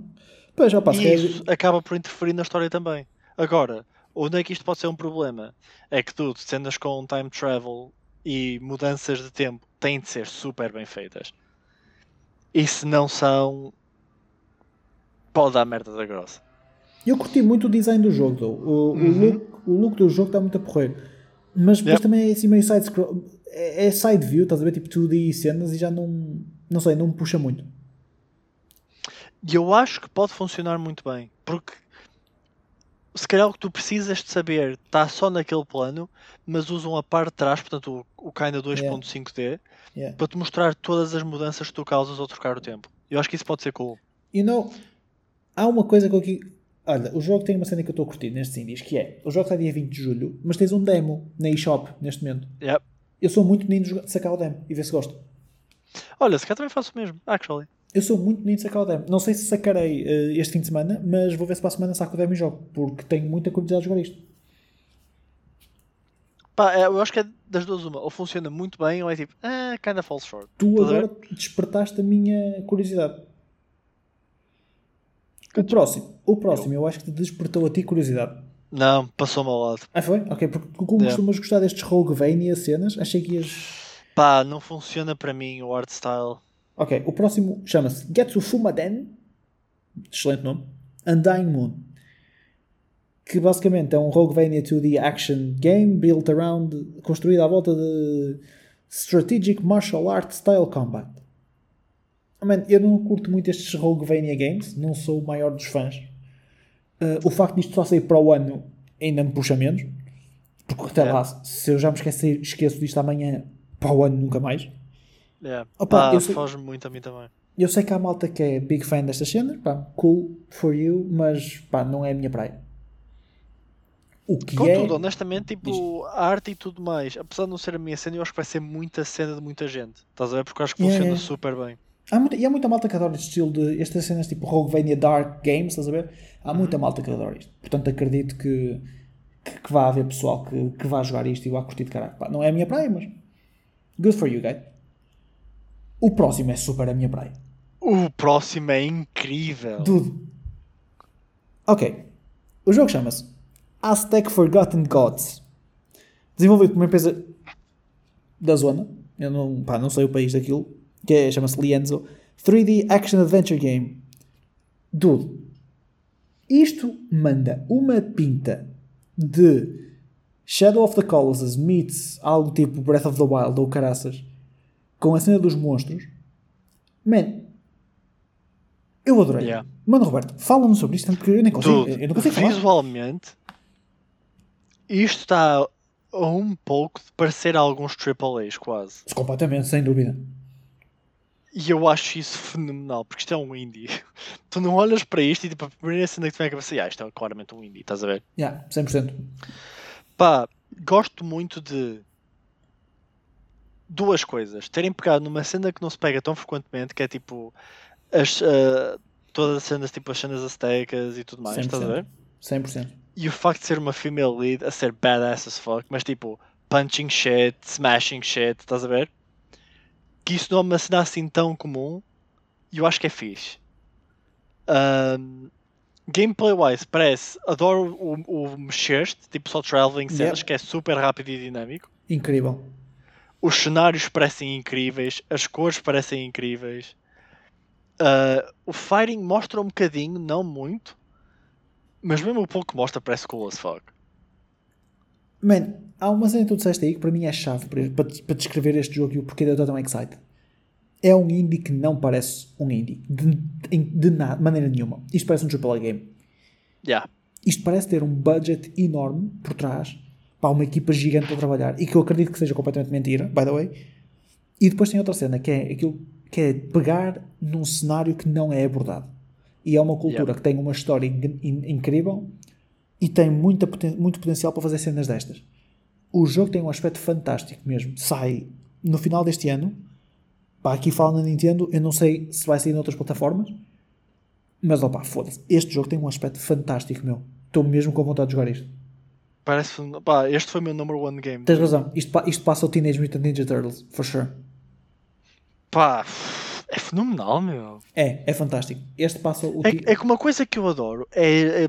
Pois, opa, se E isso acaba por interferir na história também. Agora, onde é que isto pode ser um problema? É que tu, se andas com time travel e mudanças de tempo, têm de ser super bem feitas. E se não são, pode dar merda da grossa. Eu curti muito o design do jogo, o, o Uhum. look, o look do jogo está muito a porrer. Mas depois Yep. também é assim meio side scroll. É, é side view, estás a ver? Tipo 2D cenas e já não. Não sei, não me puxa muito. E eu acho que pode funcionar muito bem, porque se calhar o que tu precisas de saber está só naquele plano, mas usam a parte de trás, portanto o, o Kinda 2.5D, Yeah. para te mostrar todas as mudanças que tu causas ao trocar o tempo. Eu acho que isso pode ser cool. You know, há uma coisa que eu. Olha, o jogo tem uma cena que eu estou a curtir nestes indies, que é, o jogo está dia 20 de julho, mas tens um demo na eShop neste momento. Yep. Eu sou muito menino de jogar- sacar o demo e ver se gosto. Olha, se calhar também faço o mesmo, actually. Eu sou muito menino de sacar o demo. Não sei se sacarei eh, este fim de semana, mas vou ver se para a semana saco o demo e jogo, porque tenho muita curiosidade de jogar isto. Pá, é, eu acho que é das duas uma. Ou funciona muito bem, ou é tipo, ah, kinda falls short. Tu Estás agora despertaste a minha curiosidade. O próximo, o próximo, eu acho que te despertou a ti curiosidade. Não, passou-me ao lado. Ah, foi? Ok, porque como Yeah. costumas gostar destes Roguevania cenas, achei que ias. Pá, não funciona para mim o art style. Ok, o próximo chama-se Getsu Fumaden, excelente nome, Undying Moon, que basicamente é um Roguevania 2D action game built around, construído à volta de Strategic Martial Arts Style Combat. Oh, man, eu não curto muito estes Roguevania games, não sou o maior dos fãs. Uh, o facto disto só sair para o ano ainda me puxa menos, porque até É. lá, se eu já me esquecer, esqueço disto amanhã, para o ano nunca mais. Yeah. Opa, Pá, eu sei- foge muito a mim também. Eu sei que há malta que é big fan destas cenas, pá, cool for you, mas pá, não é a minha praia. O que Contudo, é. honestamente, tipo, a arte e tudo mais, apesar de não ser a minha cena, eu acho que vai ser muita cena de muita gente. Estás a ver? Porque eu acho que Yeah, funciona yeah. super bem. Há muita, e há muita malta que adora este estilo de. Estas cenas tipo Roguevania Dark Games, estás a ver? Há muita malta que adora isto. Portanto, acredito que, que, que vá haver pessoal que, que vá jogar isto e vá curtir de caralho. Pá, não é a minha praia, mas. Good for you, guy. O próximo é super a minha praia. O próximo é incrível. Dude. Ok. O jogo chama-se Aztec Forgotten Gods. Desenvolvido por uma empresa da zona. Eu não, pá, não sei o país daquilo. Que é, chama-se Lienzo. 3D Action Adventure Game. Dude. Isto manda uma pinta de Shadow of the Colossus meets algo tipo Breath of the Wild ou caraças com a cena dos monstros. Man, eu adorei. Yeah. Mano, Roberto, fala-me sobre isto, porque eu nem consigo. Dude, eu não consigo falar. visualmente, isto está a um pouco de parecer alguns AAAs quase. Completamente, sem dúvida. E eu acho isso fenomenal, porque isto é um indie. (laughs) Tu não olhas para isto e tipo, a primeira cena que tu vem à cabeça, ah, isto é claramente um indie, estás a ver? Yeah, 100%. Pá, gosto muito de duas coisas. Terem pegado numa cena que não se pega tão frequentemente, que é tipo as, ah, todas as cenas, tipo as cenas aztecas e tudo mais, estás a ver? 100%. E o facto de ser uma female lead a ser badass as fuck, mas tipo punching shit, smashing shit, estás a ver? Que isso não é uma cena assim tão comum e eu acho que é fixe. Um, gameplay wise, parece, adoro o, o mexer-te, tipo só traveling cenas, Yep. que é super rápido e dinâmico. Incrível. Os cenários parecem incríveis, as cores parecem incríveis. Uh, o fighting mostra um bocadinho, não muito, mas mesmo o pouco que mostra parece cool as fuck. Man, há uma cena que tu disseste aí que para mim é chave para, para, para descrever este jogo e o porquê de eu estar tão excited. É um indie que não parece um indie. De, de, de nada, maneira nenhuma. Isto parece um AAA game. Yeah. Isto parece ter um budget enorme por trás. Para uma equipa gigante a trabalhar. E que eu acredito que seja completamente mentira, by the way. E depois tem outra cena que é aquilo que é pegar num cenário que não é abordado. E é uma cultura Yeah. que tem uma história in- in- incrível e tem muita, muito potencial para fazer cenas destas. O jogo tem um aspecto fantástico mesmo. Sai no final deste ano. Pá, aqui fala na Nintendo. Eu não sei se vai sair noutras plataformas. Mas opá, foda-se. Este jogo tem um aspecto fantástico, meu. Estou mesmo com vontade de jogar isto. Parece. Pá, este foi o meu number one game. Tens razão. Isto, isto passa o Teenage Mutant Ninja Turtles, for sure. Pá, é fenomenal, meu. É, é fantástico. Este passa o. É, é que uma coisa que eu adoro é, é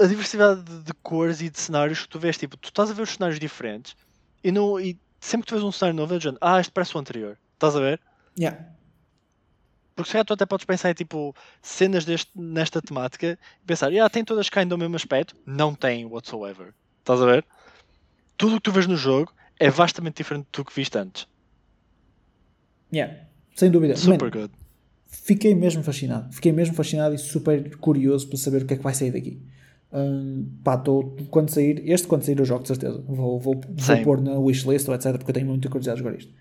a diversidade de, de cores e de cenários que tu vês. Tipo, tu estás a ver os cenários diferentes e, não, e sempre que tu vês um cenário novo, é do género, ah, este parece o anterior. Estás a ver? Yeah. Porque se calhar tu até podes pensar em tipo cenas deste, nesta temática e pensar, ah, tem todas caindo do mesmo aspecto. Não tem whatsoever. Estás a ver? Tudo o que tu vês no jogo é vastamente diferente do que viste antes. Yeah. Sem dúvida. Super Man, good. fiquei mesmo fascinado. Fiquei mesmo fascinado e super curioso para saber o que é que vai sair daqui. Hum, pá, tô, quando sair, este quando sair eu jogo de certeza. Vou, vou, vou pôr na wishlist ou etc. porque eu tenho muita curiosidade de jogar isto.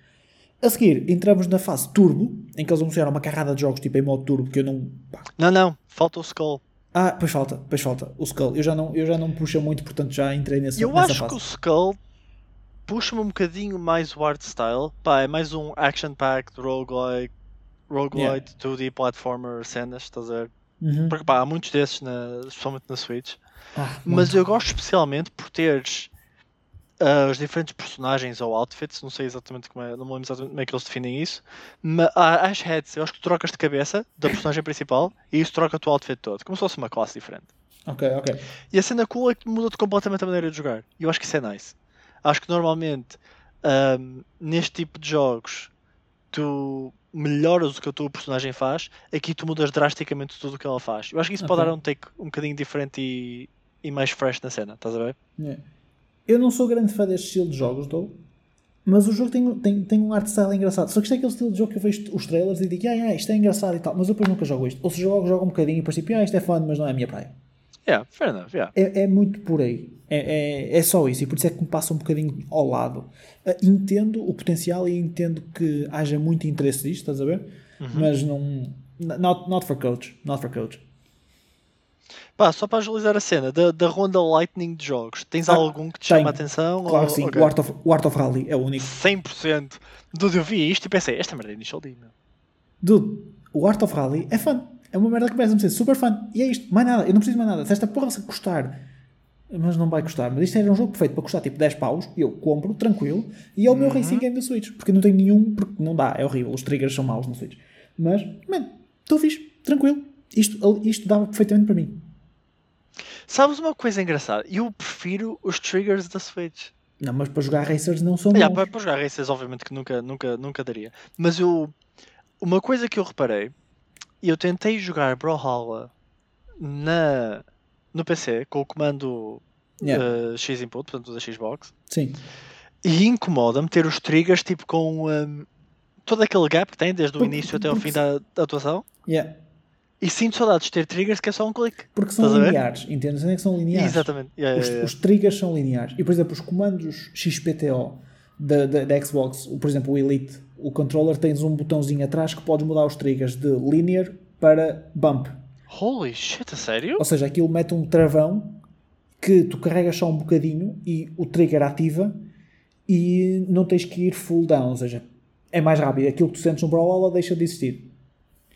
A seguir, entramos na fase turbo, em que eles anunciaram uma carrada de jogos tipo em modo turbo que eu não. pá. Não, não, falta o Skull. Ah, pois falta, pois falta. O Skull. Eu já não, eu já não puxa muito, portanto já entrei nesse, Eu acho fase. que o Skull puxa-me um bocadinho mais o art style. Pá, é mais um action-packed roguelike, roguelite 2D platformer cenas, estás a ver? Uhum. Porque pá, há muitos desses, na, especialmente na Switch. Ah, Mas eu gosto especialmente por teres ah, os diferentes personagens ou outfits, não sei exatamente como é, não me lembro exatamente como é que eles definem isso, mas há as heads, eu acho que tu trocas de cabeça da personagem (laughs) principal e isso troca o teu outfit todo, como se fosse uma classe diferente. Ok, ok. E a cena cool é que muda-te completamente a maneira de jogar. E eu acho que isso é nice. Acho que normalmente ahm, neste tipo de jogos tu melhoras o que a tua personagem faz, aqui tu mudas drasticamente tudo o que ela faz. Eu acho que isso pode Ok. dar um take um bocadinho diferente e, e mais fresh na cena, estás a ver? Eu não sou grande fã deste estilo de jogos, dou. Mas o jogo tem, tem, tem um art style engraçado. Só que isto é aquele estilo de jogo que eu vejo os trailers e digo, ah, ah, isto é engraçado e tal. Mas eu depois nunca jogo isto. Ou se jogo, jogo um bocadinho e depois tipo, ah, isto é fun, mas não é a minha praia. Yeah, fair enough, yeah. É, é muito por aí. É, é, é só isso. E por isso é que me passa um bocadinho ao lado. Ah, entendo o potencial e entendo que haja muito interesse disto, estás a ver? Mas não. Not, not for coach. Not for coach. Pá, só para agilizar a cena, da, da ronda Lightning de jogos, tens Ah, algum que te tenho. chama a atenção? Claro ou- que sim. ok. O, Art of, o Art of Rally é o único. 100%. Dude, eu vi isto e pensei, esta merda é Initial D, meu. Dude, o Art of Rally é fun. É uma merda que parece-me ser super fun. E é isto, mais nada. Eu não preciso de mais nada. Se esta porra se custar, mas não vai custar. Mas isto era um jogo perfeito para custar tipo 10 paus. Eu compro, tranquilo. E é o meu racing game da Switch. Porque não tenho nenhum, porque não dá, é horrível. Os triggers são maus no Switch. Mas, man, estou fixe, tranquilo. Isto, isto dava perfeitamente para mim. Sabes uma coisa engraçada? Eu prefiro os triggers da Switch. Não, mas para jogar racers não são Yeah, bons. para, para jogar races, obviamente que nunca, nunca, nunca daria. Mas eu. Uma coisa que eu reparei, eu tentei jogar Brawlhalla na, no PC com o comando Yeah. eh, X input, portanto da Xbox, Sim. e incomoda-me ter os triggers tipo com ehm, todo aquele gap que tem desde o início até porque fim da, da atuação. Yeah. E sinto saudades de ter triggers que é só um clique. Porque são Estás lineares. Entendes? É que são lineares? Exatamente. Yeah, Os, yeah, os triggers são lineares. E, por exemplo, os comandos XPTO da, da, da Xbox, o- por exemplo, o Elite, o controller, tens um botãozinho atrás que podes mudar os triggers de linear para bump. Holy shit, a sério? Ou seja, aquilo mete um travão que tu carregas só um bocadinho e o trigger ativa e não tens que ir full down. Ou seja, é mais rápido. Aquilo que tu sentes no Brawlhalla deixa de existir.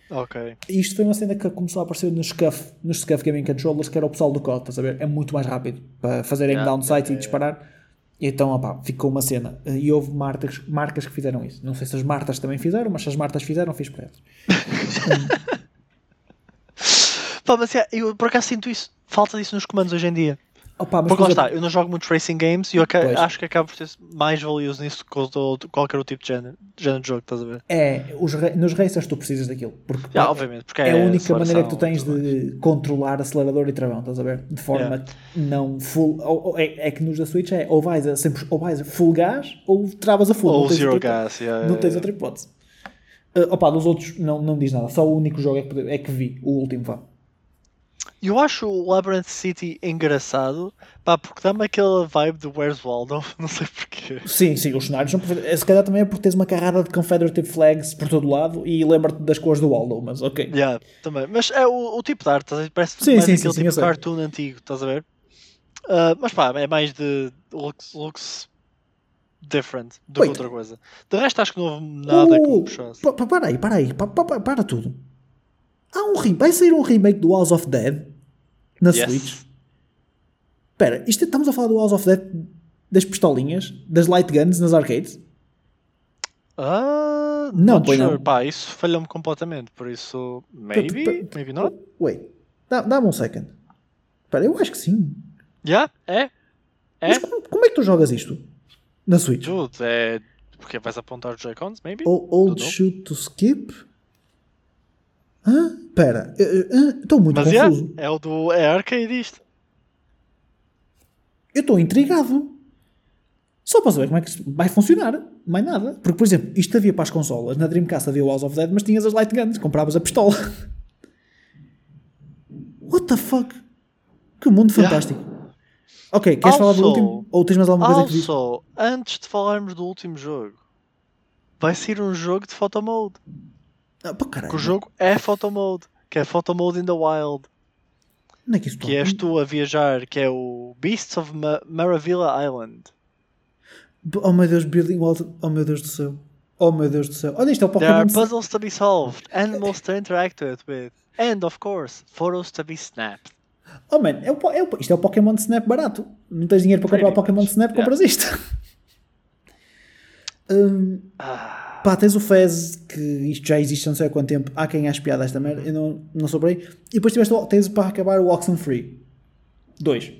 Ok. E isto foi uma cena que começou a aparecer nos Scuff, nos Scuff Gaming Controllers, que era o pessoal do COD, estás a ver? É muito mais rápido para fazer aim Yeah, down yeah, e disparar. Então, ficou uma cena. E houve marcas, marcas que fizeram isso. Não sei se as Martas também fizeram, mas se as Martas fizeram, fiz para elas. (laughs) Pá, mas yeah, eu por acaso sinto isso. Falta disso nos comandos hoje em dia. Opa, Porque por lá exemplo, está, eu não jogo muitos racing games e eu acho que acabo por ter mais valioso nisso do que qualquer outro tipo de género, de género de jogo, estás a ver? É, os, nos racers tu precisas daquilo. Porque é- obviamente, porque é, é, a única maneira que tu tens de controlar acelerador e travão, estás a ver? De forma Yeah. não full. Ou, ou- é, é que nos da Switch é ou vais a, sempre, ou vais a full gás ou travas a full. Ou zero gas, yeah, Não yeah, tens yeah. outra hipótese. Uh, opa, dos outros não, não diz nada. Só o único jogo é que, é que vi, o último vá. Eu acho o Labyrinth City engraçado, pá, porque dá-me aquela vibe do Where's Waldo, (laughs) não sei porquê. Sim, sim, os cenários são perfeitos. Se calhar também é porque tens uma carrada de Confederative Flags por todo lado e lembra-te das cores do Waldo, mas ok. Yeah, também. Mas é o, o tipo de arte, parece Sim, mais sim, aquele sim, tipo de sei. cartoon antigo, estás a ver? Ah, mas pá, é mais de looks, looks different do que outra coisa. De resto, acho que não houve nada que me Oh, puxasse. pa- pa- para aí, para aí, pa- pa- pa- para tudo. Há um remake, vai sair um remake do House of Dead na Yes. Switch. Espera, isto é- estamos a falar do House of Dead das pistolinhas, das light guns nas arcades? Ah, Não, não. Pá, isso falhou-me completamente, por isso, maybe, pa- maybe not. Wait, dá- dá-me um second. Espera, eu acho que sim. Yeah, é, é, Mas como, como é que tu jogas isto? Na Switch? dude, é, porque vais apontar os Joy-Cons, maybe? O- Old Tudo. shoot to skip? Hã? Eh, estou muito Mas yeah, confuso. é o do, é arcade isto. Eu estou intrigado. Só para saber como é que vai funcionar. Mais nada. Porque, por exemplo, isto havia para as consolas. Na Dreamcast havia o House of Dead, mas tinhas as light guns. Compravas a pistola. (laughs) What the fuck? Que mundo Yeah. fantástico. Ok, queres falar do Also- último? Ou tens mais alguma coisa que dizer? Also, antes de falarmos do último jogo, vai ser um jogo de photo mode. Ah, pá, caralho. Que o jogo é photo mode, que é photo mode in the wild, Onde é que isto que és tu a viajar, que é o Beasts of Ma Maravilla Island. Oh meu Deus, Building Walter. Oh meu Deus do céu. Oh meu Deus do céu. Olha isto, é o There Pokémon. are puzzles to be solved, animals to interact with, and of course, photos to be snapped. Oh man, é o, é o, isto é o Pokémon Snap barato. Não tens dinheiro para comprar o Pokémon Snap, yeah. compras isto. Hum, (laughs) Ah, pá, tens o Fez, que isto já existe não sei há quanto tempo. Há quem ache piada a esta merda, eu não, não sobrei. E depois tiveste, tens para acabar o Oxenfree. Dois.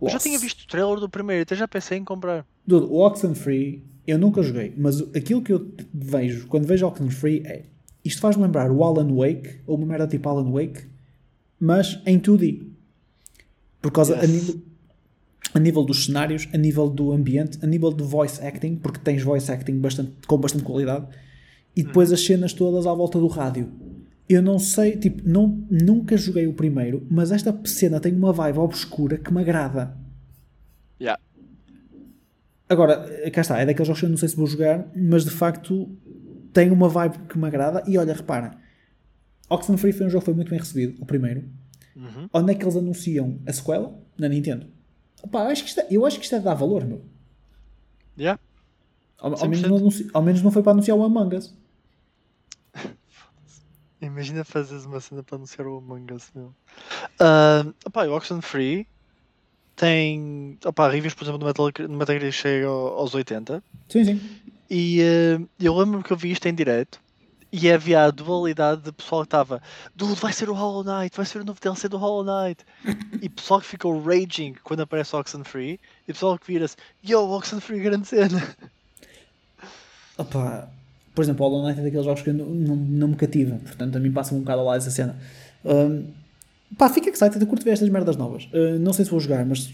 eu já tinha visto o trailer do primeiro, até já pensei em comprar. Dude, o Oxenfree eu nunca joguei, mas aquilo que eu vejo quando vejo Oxenfree é isto faz-me lembrar o Alan Wake, ou uma merda tipo Alan Wake, mas em 2D. Por causa a, Yes. nível, a nível dos cenários, a nível do ambiente, a nível do voice acting, porque tens voice acting bastante, com bastante qualidade, e depois as cenas todas à volta do rádio. Eu não sei, tipo, não, nunca joguei o primeiro, mas esta cena tem uma vibe obscura que me agrada. Yeah. Agora, cá está, é daqueles jogos que eu não sei se vou jogar, mas de facto tem uma vibe que me agrada. E olha, repara, Oxenfree foi um jogo que foi muito bem recebido, o primeiro. Uhum. Onde é que eles anunciam a sequela? Na Nintendo. Opa, eu, acho que isto é, eu acho que isto é dar valor, meu. Yeah. Ao, ao 100%. menos não anunci- ao menos não foi para anunciar o Among Us. (laughs) Imagina fazeres uma cena para anunciar o Among Us, meu. Ah, opá, o Oxenfree tem opá, reviews, por exemplo, no Metal, no Metal Gear chega ao- aos 80 Sim, sim. e ah, eu lembro-me que eu vi isto em direto e havia a dualidade de pessoal que estava Dude, vai ser o Hollow Knight, vai ser o novo DLC do Hollow Knight (laughs) e pessoal que ficou raging quando aparece o Oxenfree e pessoal que vira-se Yo, Oxenfree, grande cena (laughs) Opa, por exemplo, o Hollow Knight é daqueles jogos que eu não, não, não me cativa. Portanto, a mim passa um bocado lá essa cena. Um, pá, fico excited. Eu curto ver estas merdas novas. Uh, não sei se vou jogar, mas,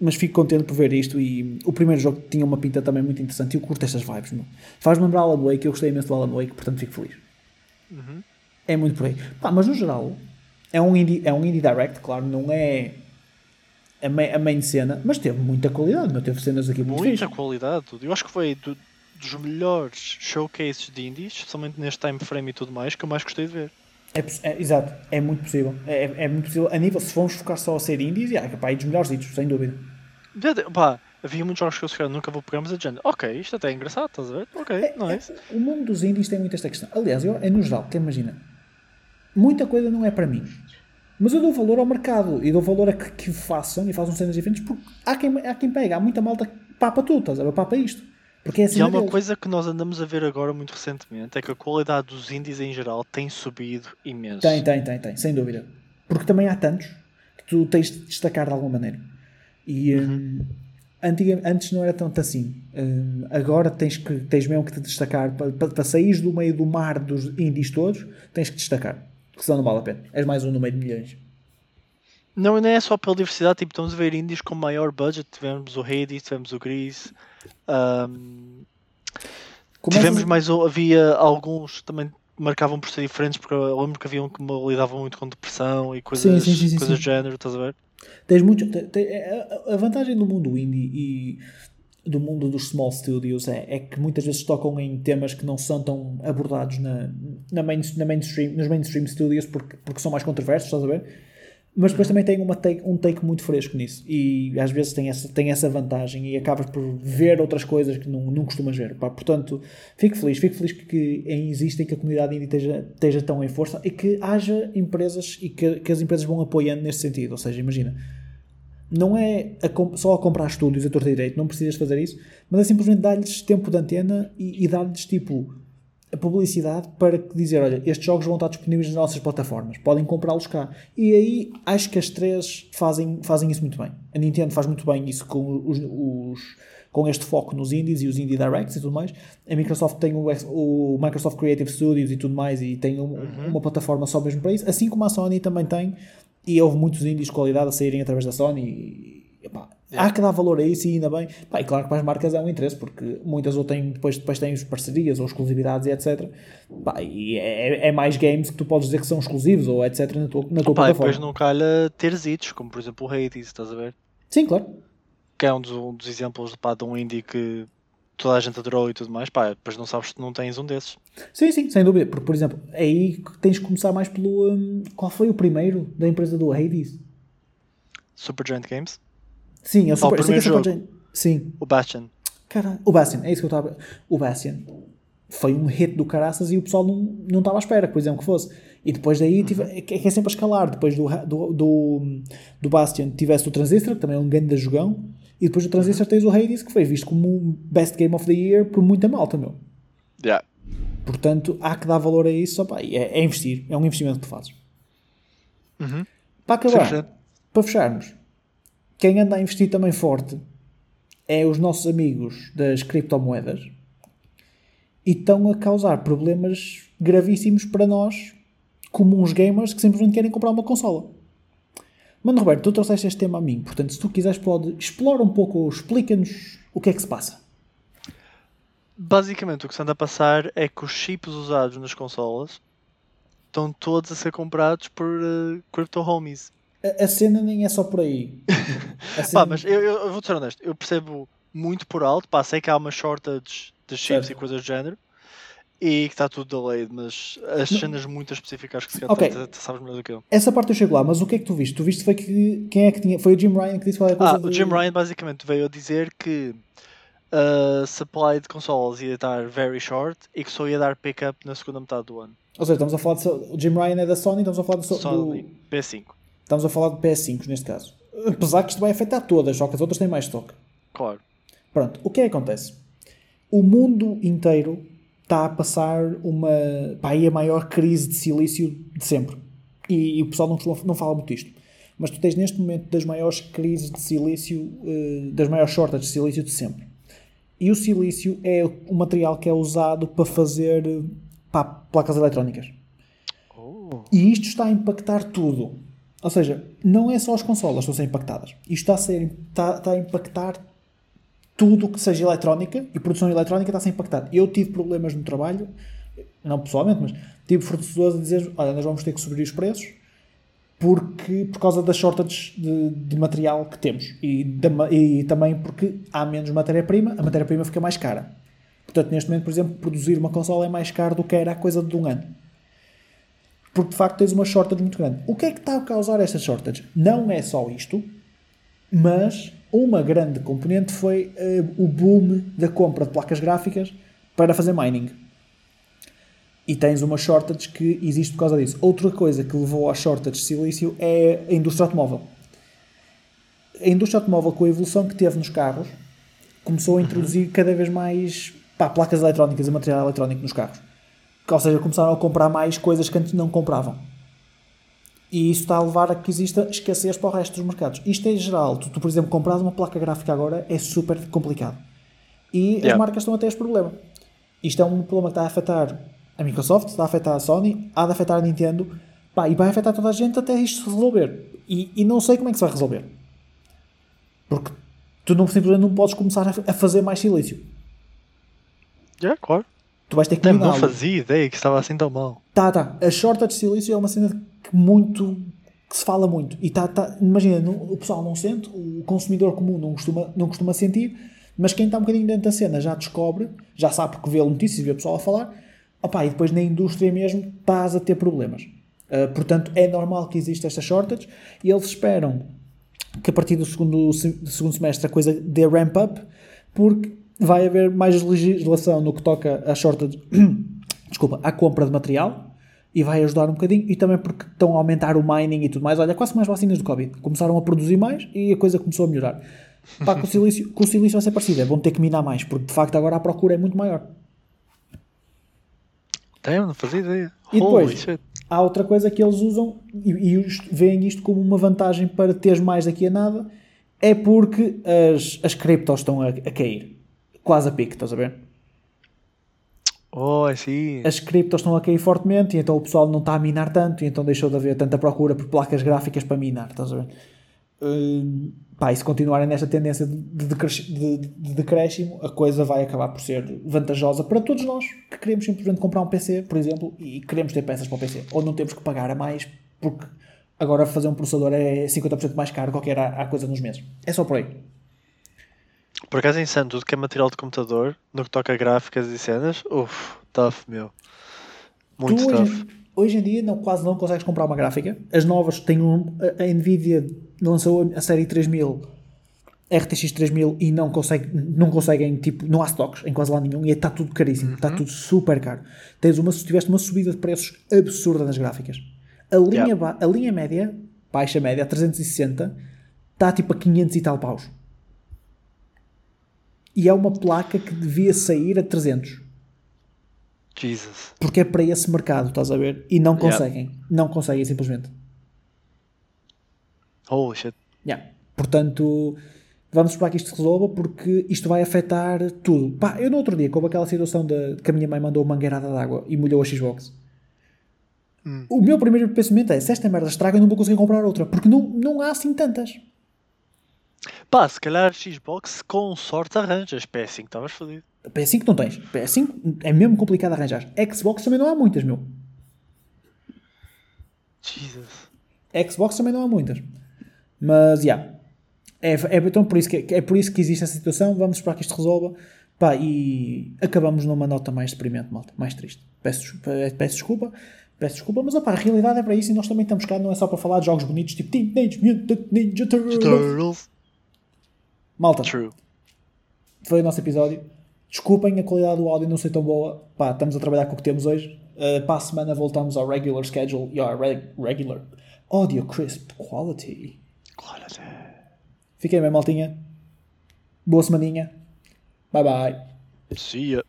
mas fico contente por ver isto. E o primeiro jogo tinha uma pinta também muito interessante. E eu curto estas vibes. meu. Faz-me lembrar Alan Wake. Eu gostei imenso do Alan Wake, portanto fico feliz. Uhum. É muito por aí. Pá, mas no geral, é um indie, é um indie direct, claro. Não é a main, a main cena, mas teve muita qualidade. Não teve cenas aqui muito Muita qualidade, tudo. Eu acho que foi do- dos melhores showcases de indies, especialmente neste time frame e tudo mais, que eu mais gostei de ver. É, é- exato, é muito possível. É, é- é muito possível. A nível, se formos focar só a ser indies, yeah, pá, é dos melhores hits, sem dúvida. De- Pá, havia muitos jogos que eu se calhar nunca vou pegar, mas a gente, ok, isto até é engraçado, estás a ver? Ok, É- nice. é- o mundo dos indies tem muito esta questão. Aliás, eu, é no geral, que imagina, muita coisa não é para mim. Mas eu dou valor ao mercado e dou valor a que, que façam e façam cenas diferentes porque há quem, há quem pega, há muita malta que papa tudo, estás a ver? Papa isto. Porque é assim E há uma coisa que nós andamos a ver agora muito recentemente, é que a qualidade dos indies em geral tem subido imenso. Tem, tem, tem, tem, sem dúvida. Porque também há tantos que tu tens de destacar de alguma maneira. E hum, antiga, antes não era tanto assim. Hum, agora tens, que, tens mesmo que te destacar. Para, para, para sair do meio do mar dos indies todos, tens que destacar. Porque senão não vale a pena. És mais um no meio de milhões. Não, não é só pela diversidade, tipo, estamos a ver indies com maior budget, tivemos o Hades, tivemos o Gris, um, Começas- tivemos mais, havia alguns também marcavam por ser diferentes, porque eu lembro que havia um que me lidavam muito com depressão e coisas, sim, sim, sim, coisas do género, estás a ver? Tens muito, te- te- a- a vantagem do mundo indie e do mundo dos small studios é, é que muitas vezes tocam em temas que não são tão abordados na, na, main, na mainstream, nos mainstream studios porque, porque são mais controversos, estás a ver? Mas depois também tem take, um take muito fresco nisso e às vezes tem essa, tem essa vantagem e acabas por ver outras coisas que não, não costumas ver. Pá, portanto, fico feliz, fico feliz que, que e que a comunidade indie esteja, esteja tão em força e que haja empresas e que, que as empresas vão apoiando nesse sentido. Ou seja, imagina, não é a só a comprar estúdios a torta direito, não precisas fazer isso, mas é simplesmente dar-lhes tempo de antena e, e dar-lhes tipo a publicidade para dizer, olha, estes jogos vão estar disponíveis nas nossas plataformas, podem comprá-los cá. E aí acho que as três fazem, fazem isso muito bem. A Nintendo faz muito bem isso com os, os- com este foco nos indies e os indie directs e tudo mais. A Microsoft tem o, o Microsoft Creative Studios e tudo mais e tem um- uma plataforma só mesmo para isso, assim como a Sony também tem e houve muitos indies de qualidade a saírem através da Sony e, epá, há que dar valor a isso e ainda bem. Pá, e claro que para as marcas é um interesse, porque muitas ou têm, depois, depois têm as parcerias ou exclusividades e etc. Pá, e é, é mais games que tu podes dizer que são exclusivos ou etc. na tua, na tua Pá, e plataforma. depois não calha teres hits, como por exemplo o Hades, estás a ver? Sim, claro. Que é um dos, um dos exemplos pá, de um indie que toda a gente adorou e tudo mais, pá, depois não sabes que não tens um desses. Sim, sim, sem dúvida. Porque, por exemplo, é aí tens que começar mais pelo. hum, qual foi o primeiro da empresa do Hades? Supergiant Games, Sim, é o o Super. eu sei que primeiro Super Giant- Sim, o Bastion. Caralho. O Bastian, é isso que eu estava. O Bastian foi um hit do caraças e o pessoal não, não estava à espera, por exemplo, que fosse. E depois daí tive, é, que é que é sempre a escalar. Depois do, do, do, do Bastian tivesse o Transistor, que também é um grande jogão. E depois do Transistor tens o Hades, que foi visto como o Best Game of the Year por muita malta, meu. Yeah. Portanto, há que dar valor a isso. Opá, e é, é investir, é um investimento que tu fazes. Uhum. Para acabar, 100%. para fecharmos, quem anda a investir também forte é os nossos amigos das criptomoedas e estão a causar problemas gravíssimos para nós, como uns gamers que simplesmente querem comprar uma consola. Mano Roberto, tu trouxeste este tema a mim, portanto, se tu quiseres, pode explora um pouco, explica-nos o que é que se passa. Basicamente o que se anda a passar é que os chips usados nas consolas estão todos a ser comprados por uh, crypto homies. A, a cena nem é só por aí. (laughs) A Pá, cena- mas eu, eu, eu vou ser honesto, eu percebo muito por alto, pá, sei que há uma shortage de chips Certo. e coisas do género e que está tudo delayed, mas as cenas muito específicas que se calhar tu sabes melhor do que eu. Essa parte eu chego lá, mas o que é que tu viste? Tu viste foi que quem é que tinha. Foi o Jim Ryan que disse qualquer coisa. Ah, o de- Jim Ryan basicamente veio a dizer que a supply de consoles ia estar very short e que só ia dar pick-up na segunda metade do ano. Ou seja, estamos a falar de. O Jim Ryan é da Sony, estamos a falar de, so- Sony do, P5, Estamos a falar de PS5 neste caso. Apesar que isto vai afetar todas, só que as outras têm mais estoque. claro. Pronto, o que é que acontece? O mundo inteiro está a passar uma. pá, aí a maior crise de silício de sempre. E, e o pessoal não, não fala muito disto. Mas tu tens neste momento das maiores crises de silício, eh, das maiores shortages de silício de sempre. E o silício é o material que é usado para fazer pá, placas eletrónicas. Oh. E isto está a impactar tudo. Ou seja, não é só as consolas que estão a ser impactadas. Isto está a, ser, está, está a impactar tudo o que seja eletrónica e produção eletrónica está a ser impactada. Eu tive problemas no trabalho, não pessoalmente, mas tive fornecedores a dizer: olha, nós vamos ter que subir os preços porque, por causa das shortages de, de material que temos e, e também porque há menos matéria-prima, a matéria-prima fica mais cara. Portanto, neste momento, por exemplo, produzir uma consola é mais caro do que era a coisa de um ano porque de facto tens uma shortage muito grande. O que é que está a causar esta shortage? Não é só isto, mas uma grande componente foi eh, o boom da compra de placas gráficas para fazer mining. E tens uma shortage que existe por causa disso. Outra coisa que levou à shortage de silício é a indústria automóvel. A indústria automóvel, com a evolução que teve nos carros, começou a introduzir cada vez mais pá, placas eletrónicas e material eletrónico nos carros. Ou seja, começaram a comprar mais coisas que antes não compravam. E isso está a levar a que exista escassez para o resto dos mercados. Isto é geral. Tu, tu por exemplo, comprar uma placa gráfica agora é super complicado. E Yeah. as marcas estão a ter este problema. Isto é um problema que está a afetar a Microsoft, está a afetar a Sony, há de afetar a Nintendo, pá, e vai afetar toda a gente até isto se resolver. E, e não sei como é que se vai resolver. Porque tu não, simplesmente não podes começar a, a fazer mais silício. Já, claro. Tu vais ter que Nem, não miná-lo. fazia ideia que estava assim tão mal. Tá, tá. A shortage de silício é uma cena que muito que se fala muito. E tá, tá, imagina, não- o pessoal não sente, o consumidor comum não costuma, não costuma sentir, mas quem está um bocadinho dentro da cena já descobre, já sabe porque vê notícias e vê o pessoal a falar, opá, e depois na indústria mesmo estás a ter problemas. Ah, portanto, é normal que exista esta shortage e eles esperam que a partir do segundo, se- do segundo semestre a coisa dê ramp up, porque vai haver mais legislação no que toca a shortage, (clears throat) desculpa, à compra de material e vai ajudar um bocadinho e também porque estão a aumentar o mining e tudo mais. Olha, quase mais vacinas do Covid. Começaram a produzir mais e a coisa começou a melhorar. Pá, com o silício, com o silício vai ser parecido, é, vão ter que minar mais, porque de facto agora a procura é muito maior. Damn, não fazia ideia. E depois, há outra coisa que eles usam e, e veem isto como uma vantagem para teres mais daqui a nada, é porque as, as criptos estão a, a cair. Quase a pique, estás a ver? Oh, see. As criptos estão a cair fortemente e então o pessoal não está a minar tanto e então deixou de haver tanta procura por placas gráficas para minar, estás a ver? Hum, pá, e se continuarem nesta tendência de, de, de- de decréscimo, a coisa vai acabar por ser vantajosa para todos nós que queremos simplesmente comprar um PC, por exemplo, e queremos ter peças para o PC. Ou não temos que pagar a mais porque agora fazer um processador é 50% mais caro qualquer há, há coisa nos meses. É só por aí. Por acaso é insano, tudo que é material de computador, no que toca a gráficas e cenas, uff, tough, meu. Muito tu tough. hoje, hoje em dia não, quase não consegues comprar uma gráfica. As novas têm um, a, a Nvidia lançou a série 3000 RTX 3000 e não, consegue, não conseguem, tipo, não há stocks em quase lá nenhum e está tudo caríssimo, está tudo super caro. Tens uma, se tiveste uma subida de preços absurda nas gráficas. A linha, Yeah. a linha média, baixa média, a 360, está tipo a 500 e tal paus. E é uma placa que devia sair a 300. Jesus. Porque é para esse mercado, estás a ver? E não Yeah. conseguem. Não conseguem simplesmente. Holy shit. Yeah. Portanto, vamos esperar que isto se resolva porque isto vai afetar tudo. Pá, eu no outro dia, como aquela situação de que a minha mãe mandou uma mangueirada de água e molhou a Xbox. O meu primeiro pensamento é: se esta merda estraga, eu não vou conseguir comprar outra. Porque não, não há assim tantas. Pá, se calhar Xbox com sorte arranjas. PS5 estavas fodido. PS5 não tens. PS5 é mesmo complicado arranjar. Xbox também não há muitas, meu. Jesus. Xbox também não há muitas. Mas, já. É, é, então por isso que, é por isso que existe essa situação. Vamos esperar que isto resolva. Pá, e acabamos numa nota mais deprimente, malta. Mais triste. Peço, desculpa- peço desculpa. Peço desculpa, mas opá, a realidade é para isso e nós também estamos cá. Não é só para falar de jogos bonitos tipo Teenage Mutant Ninja. Turtles. Malta, True. foi o nosso episódio. Desculpem a qualidade do áudio não ser tão boa. Pá, estamos a trabalhar com o que temos hoje. Uh, para a semana voltamos ao regular schedule e ao reg- regular audio crisp quality. Quality. Fiquem bem, maltinha. Boa semaninha. Bye bye. See ya.